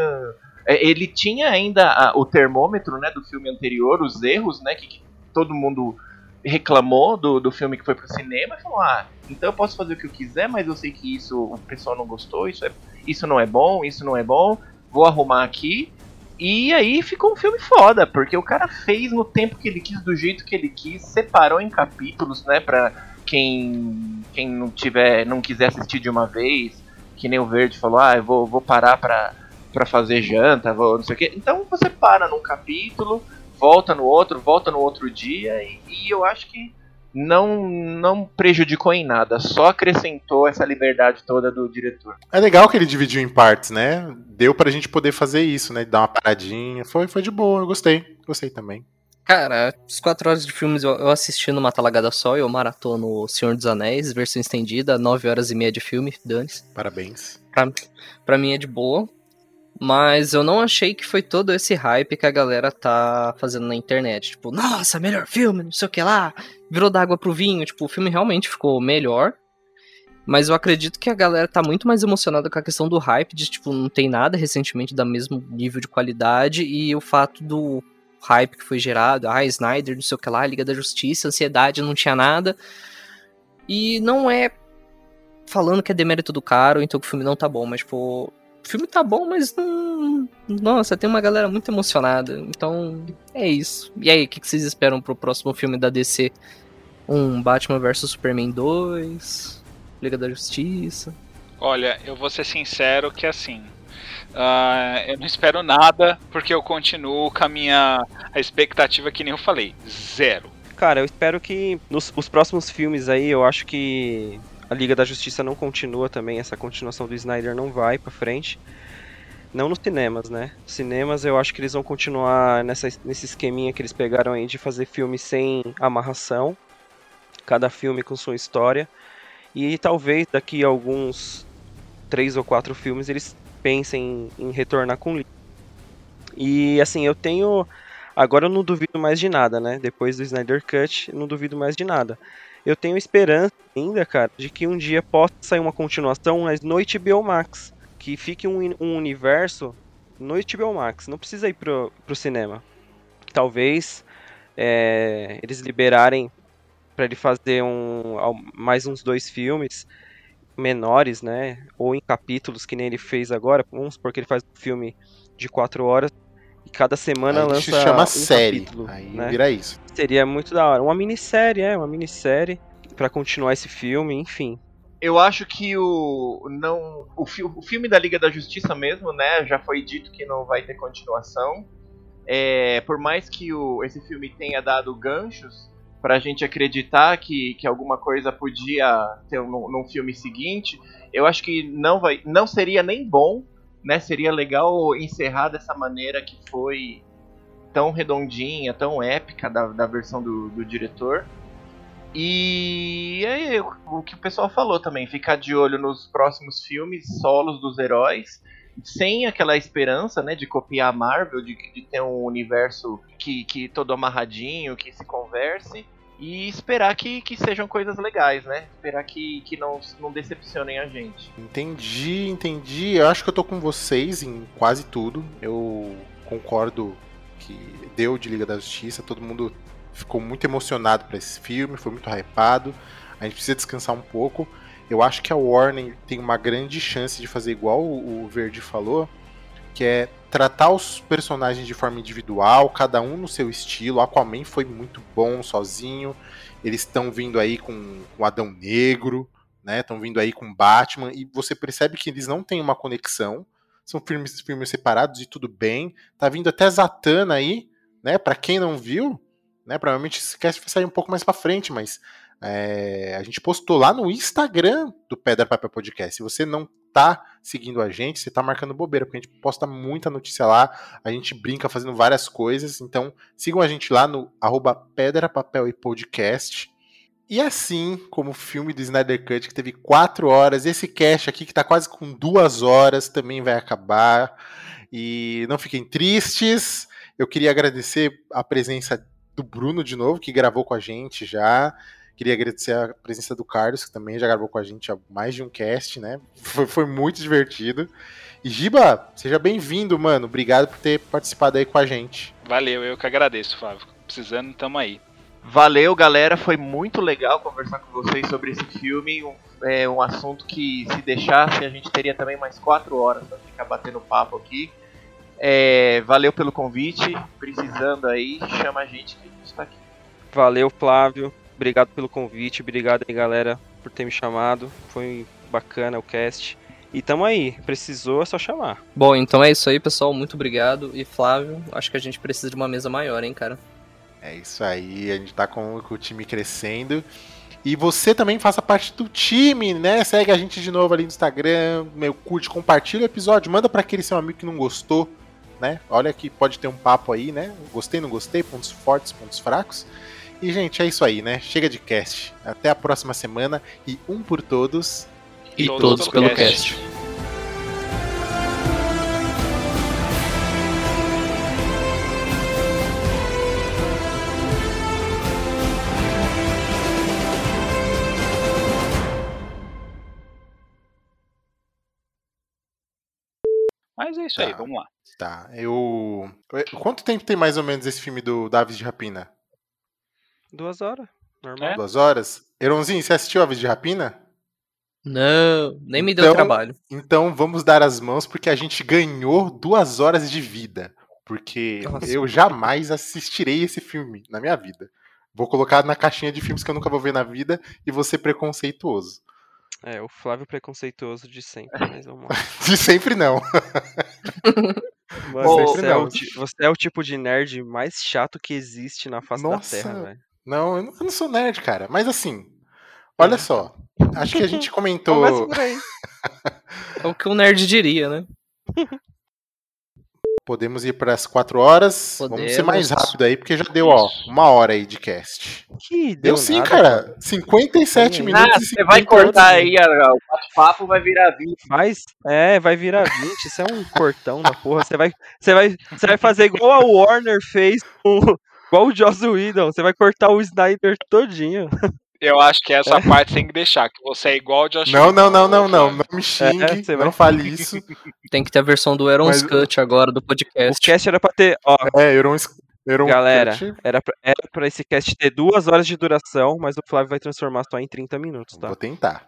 é, ele tinha ainda a- o termômetro né, do filme anterior, os erros, né, que, que todo mundo reclamou do, do filme que foi pro cinema e falou: Ah, então eu posso fazer o que eu quiser, mas eu sei que isso o pessoal não gostou, isso, é, isso não é bom, isso não é bom, vou arrumar aqui. E aí ficou um filme foda, porque o cara fez no tempo que ele quis, do jeito que ele quis, separou em capítulos, né, pra quem, quem não tiver, não quiser assistir de uma vez, que nem o Verde falou, ah, eu vou, vou parar pra, pra fazer janta, vou não sei o quê. Então você para num capítulo, volta no outro, volta no outro dia, e, e eu acho que não, não prejudicou em nada, só acrescentou essa liberdade toda do diretor.
É legal que ele dividiu em partes, né? Deu pra gente poder fazer isso, né? Dar uma paradinha. Foi, foi de boa, eu gostei. Gostei também.
Cara, os quatro horas de filmes eu, assisti numa talagada só, eu maratono Senhor dos Anéis, versão estendida, nove horas e meia de filme, dane-se.
Parabéns.
Pra, pra mim é de boa. Mas eu não achei que foi todo esse hype que a galera tá fazendo na internet. Tipo, nossa, melhor filme, não sei o que lá. virou da água pro vinho. Tipo, o filme realmente ficou melhor. Mas eu acredito que a galera tá muito mais emocionada com a questão do hype, de tipo, não tem nada recentemente da mesmo nível de qualidade, e o fato do hype que foi gerado, ah, Snyder, não sei o que lá, Liga da Justiça, ansiedade, não tinha nada. E não é falando que é demérito do caro, então que o filme não tá bom, mas tipo, o filme tá bom, mas não. Nossa, tem uma galera muito emocionada. Então, é isso. E aí, o que que vocês esperam pro próximo filme da DC? Um Batman vs Superman 2? Liga da Justiça?
Olha, eu vou ser sincero que assim. ah, eu não espero nada, porque eu continuo com a minha a expectativa que nem eu falei. Zero.
Cara, eu espero que nos os próximos filmes aí, eu acho que a Liga da Justiça não continua também, essa continuação do Snyder não vai pra frente. Não nos cinemas, né? Cinemas eu acho que eles vão continuar nessa, nesse esqueminha que eles pegaram aí de fazer filmes sem amarração. Cada filme com sua história. E talvez daqui a alguns três ou quatro filmes eles pensem em, em retornar com livro. E assim, eu tenho. Agora eu não duvido mais de nada, né? Depois do Snyder Cut, não duvido mais de nada. Eu tenho esperança ainda, cara, de que um dia possa sair uma continuação, mas no HBO. Que fique um, um universo no HBO. Não precisa ir pro, pro cinema. Talvez é, eles liberarem para ele fazer um, mais uns dois filmes menores, né? Ou em capítulos, que nem ele fez agora. Vamos supor que ele faz um filme de quatro horas cada semana
Aí
lança
se chama
um
série.
capítulo,
Aí
né?
vira isso.
Seria muito da hora. Uma minissérie, é, uma minissérie para continuar esse filme, enfim.
Eu acho que o não o, fi- o filme da Liga da Justiça mesmo, né? Já foi dito que não vai ter continuação. É, por mais que o, esse filme tenha dado ganchos pra gente acreditar que, que alguma coisa podia ter um, num filme seguinte, eu acho que não vai, não seria nem bom, né? Seria legal encerrar dessa maneira que foi tão redondinha, tão épica da, da versão do, do diretor. E é o- o que o pessoal falou também, ficar de olho nos próximos filmes solos dos heróis, sem aquela esperança, né, de copiar a Marvel, de, de ter um universo que, que todo amarradinho, que se converse, e esperar que, que sejam coisas legais, né? Esperar que, que não, não decepcionem a gente.
Entendi, entendi. Eu acho que eu tô com vocês em quase tudo. Eu concordo que deu de Liga da Justiça, todo mundo ficou muito emocionado pra esse filme, foi muito hypado. A gente precisa descansar um pouco. Eu acho que a Warner tem uma grande chance de fazer igual o Verde falou, que é tratar os personagens de forma individual, cada um no seu estilo. Aquaman foi muito bom sozinho. Eles estão vindo aí com o Adão Negro, né? Estão vindo aí com Batman e você percebe que eles não têm uma conexão. São filmes, filmes separados e tudo bem. Tá vindo até Zatanna aí, né? Para quem não viu, né? Provavelmente cast vai sair um pouco mais para frente, mas é, a gente postou lá no Instagram do Pedra Papel Podcast. Se você não tá seguindo a gente, você tá marcando bobeira, porque a gente posta muita notícia lá, a gente brinca fazendo várias coisas. Então, sigam a gente lá no arroba Pedra Papel e Podcast. E assim como o filme do Snyder Cut, que teve quatro horas, esse cast aqui, que tá quase com duas horas, também vai acabar. E não fiquem tristes. Eu queria agradecer a presença do Bruno de novo, que gravou com a gente já. Queria agradecer a presença do Carlos, que também já gravou com a gente há mais de um cast, né? Foi, foi muito divertido. E Giba, seja bem-vindo, mano. Obrigado por ter participado aí com a gente.
Valeu, eu que agradeço, Flávio. Precisando, tamo aí.
Valeu, galera. Foi muito legal conversar com vocês sobre esse filme. Um, é um assunto que, se deixasse, a gente teria também mais quatro horas para ficar batendo papo aqui. É, valeu pelo convite. Precisando aí, chama a gente que a gente tá aqui.
Valeu, Flávio. Obrigado pelo convite. Obrigado aí, galera, por ter me chamado. Foi bacana o cast. E tamo aí. Precisou, é só chamar.
Bom, então é isso aí, pessoal. Muito obrigado. E Flávio, acho que a gente precisa de uma mesa maior, hein, cara?
É isso aí, a gente tá com, o time crescendo. E você também faça parte do time, né? Segue a gente de novo ali no Instagram, meu, curte, compartilha o episódio, manda para aquele seu amigo que não gostou, né? Olha que pode ter um papo aí, né? Gostei, não gostei, pontos fortes, pontos fracos. E, gente, é isso aí, né? Chega de cast. Até a próxima semana e um por todos.
E, e todos, todos, pelo cast. cast.
Mas é isso
tá.
aí, vamos lá.
Tá, eu. Quanto tempo tem mais ou menos esse filme do Davis de Rapina?
Duas horas. Normal.
É?
Duas horas? Eronzinho, você assistiu Aves de Rapina?
Não, nem me deu
Então-
trabalho.
Então vamos dar as mãos porque a gente ganhou duas horas de vida. Porque
Nossa.
eu jamais assistirei esse filme na minha vida. Vou colocar na caixinha de filmes que eu nunca vou ver na vida e vou ser preconceituoso.
É, o Flávio preconceituoso de sempre, mas vamos lá. (laughs)
De sempre não.
Mano, você, é o, você é o tipo de nerd mais chato que existe na face
Nossa.
da Terra, velho.
Não, eu não, sou nerd, cara. Mas assim, olha só. Acho que a gente (laughs) comentou. (laughs)
É o que o nerd diria, né? (laughs)
Podemos ir para as quatro horas. Vamos ser mais
Podemos.
rápido aí, porque já deu, ó, uma hora aí de cast.
Que
Deu
deu
sim,
nada,
cara. 57
Ah,
minutos.
Ah,
e
você vai
58
cortar aí, o bate-papo vai virar 20.
Mas, é, vai virar 20, isso é um cortão da porra. Você vai, você vai, você vai fazer igual a Warner fez com. Igual o Joss Whedon, você vai cortar o Snyder todinho.
Eu acho que essa parte você tem que deixar, que você é igual o Josh
Não, não, não, não, não. Não me xingue.
É, você vai-
Não fale isso. (laughs)
Tem que ter a versão do Aaron's
Mas-
Cut agora do
O
podcast.
cast era pra ter. Ó,
É, Euron, Euron
galera, era pra, era pra esse cast ter duas horas de duração, mas o Flávio vai transformar só em 30 minutos, tá?
Vou tentar.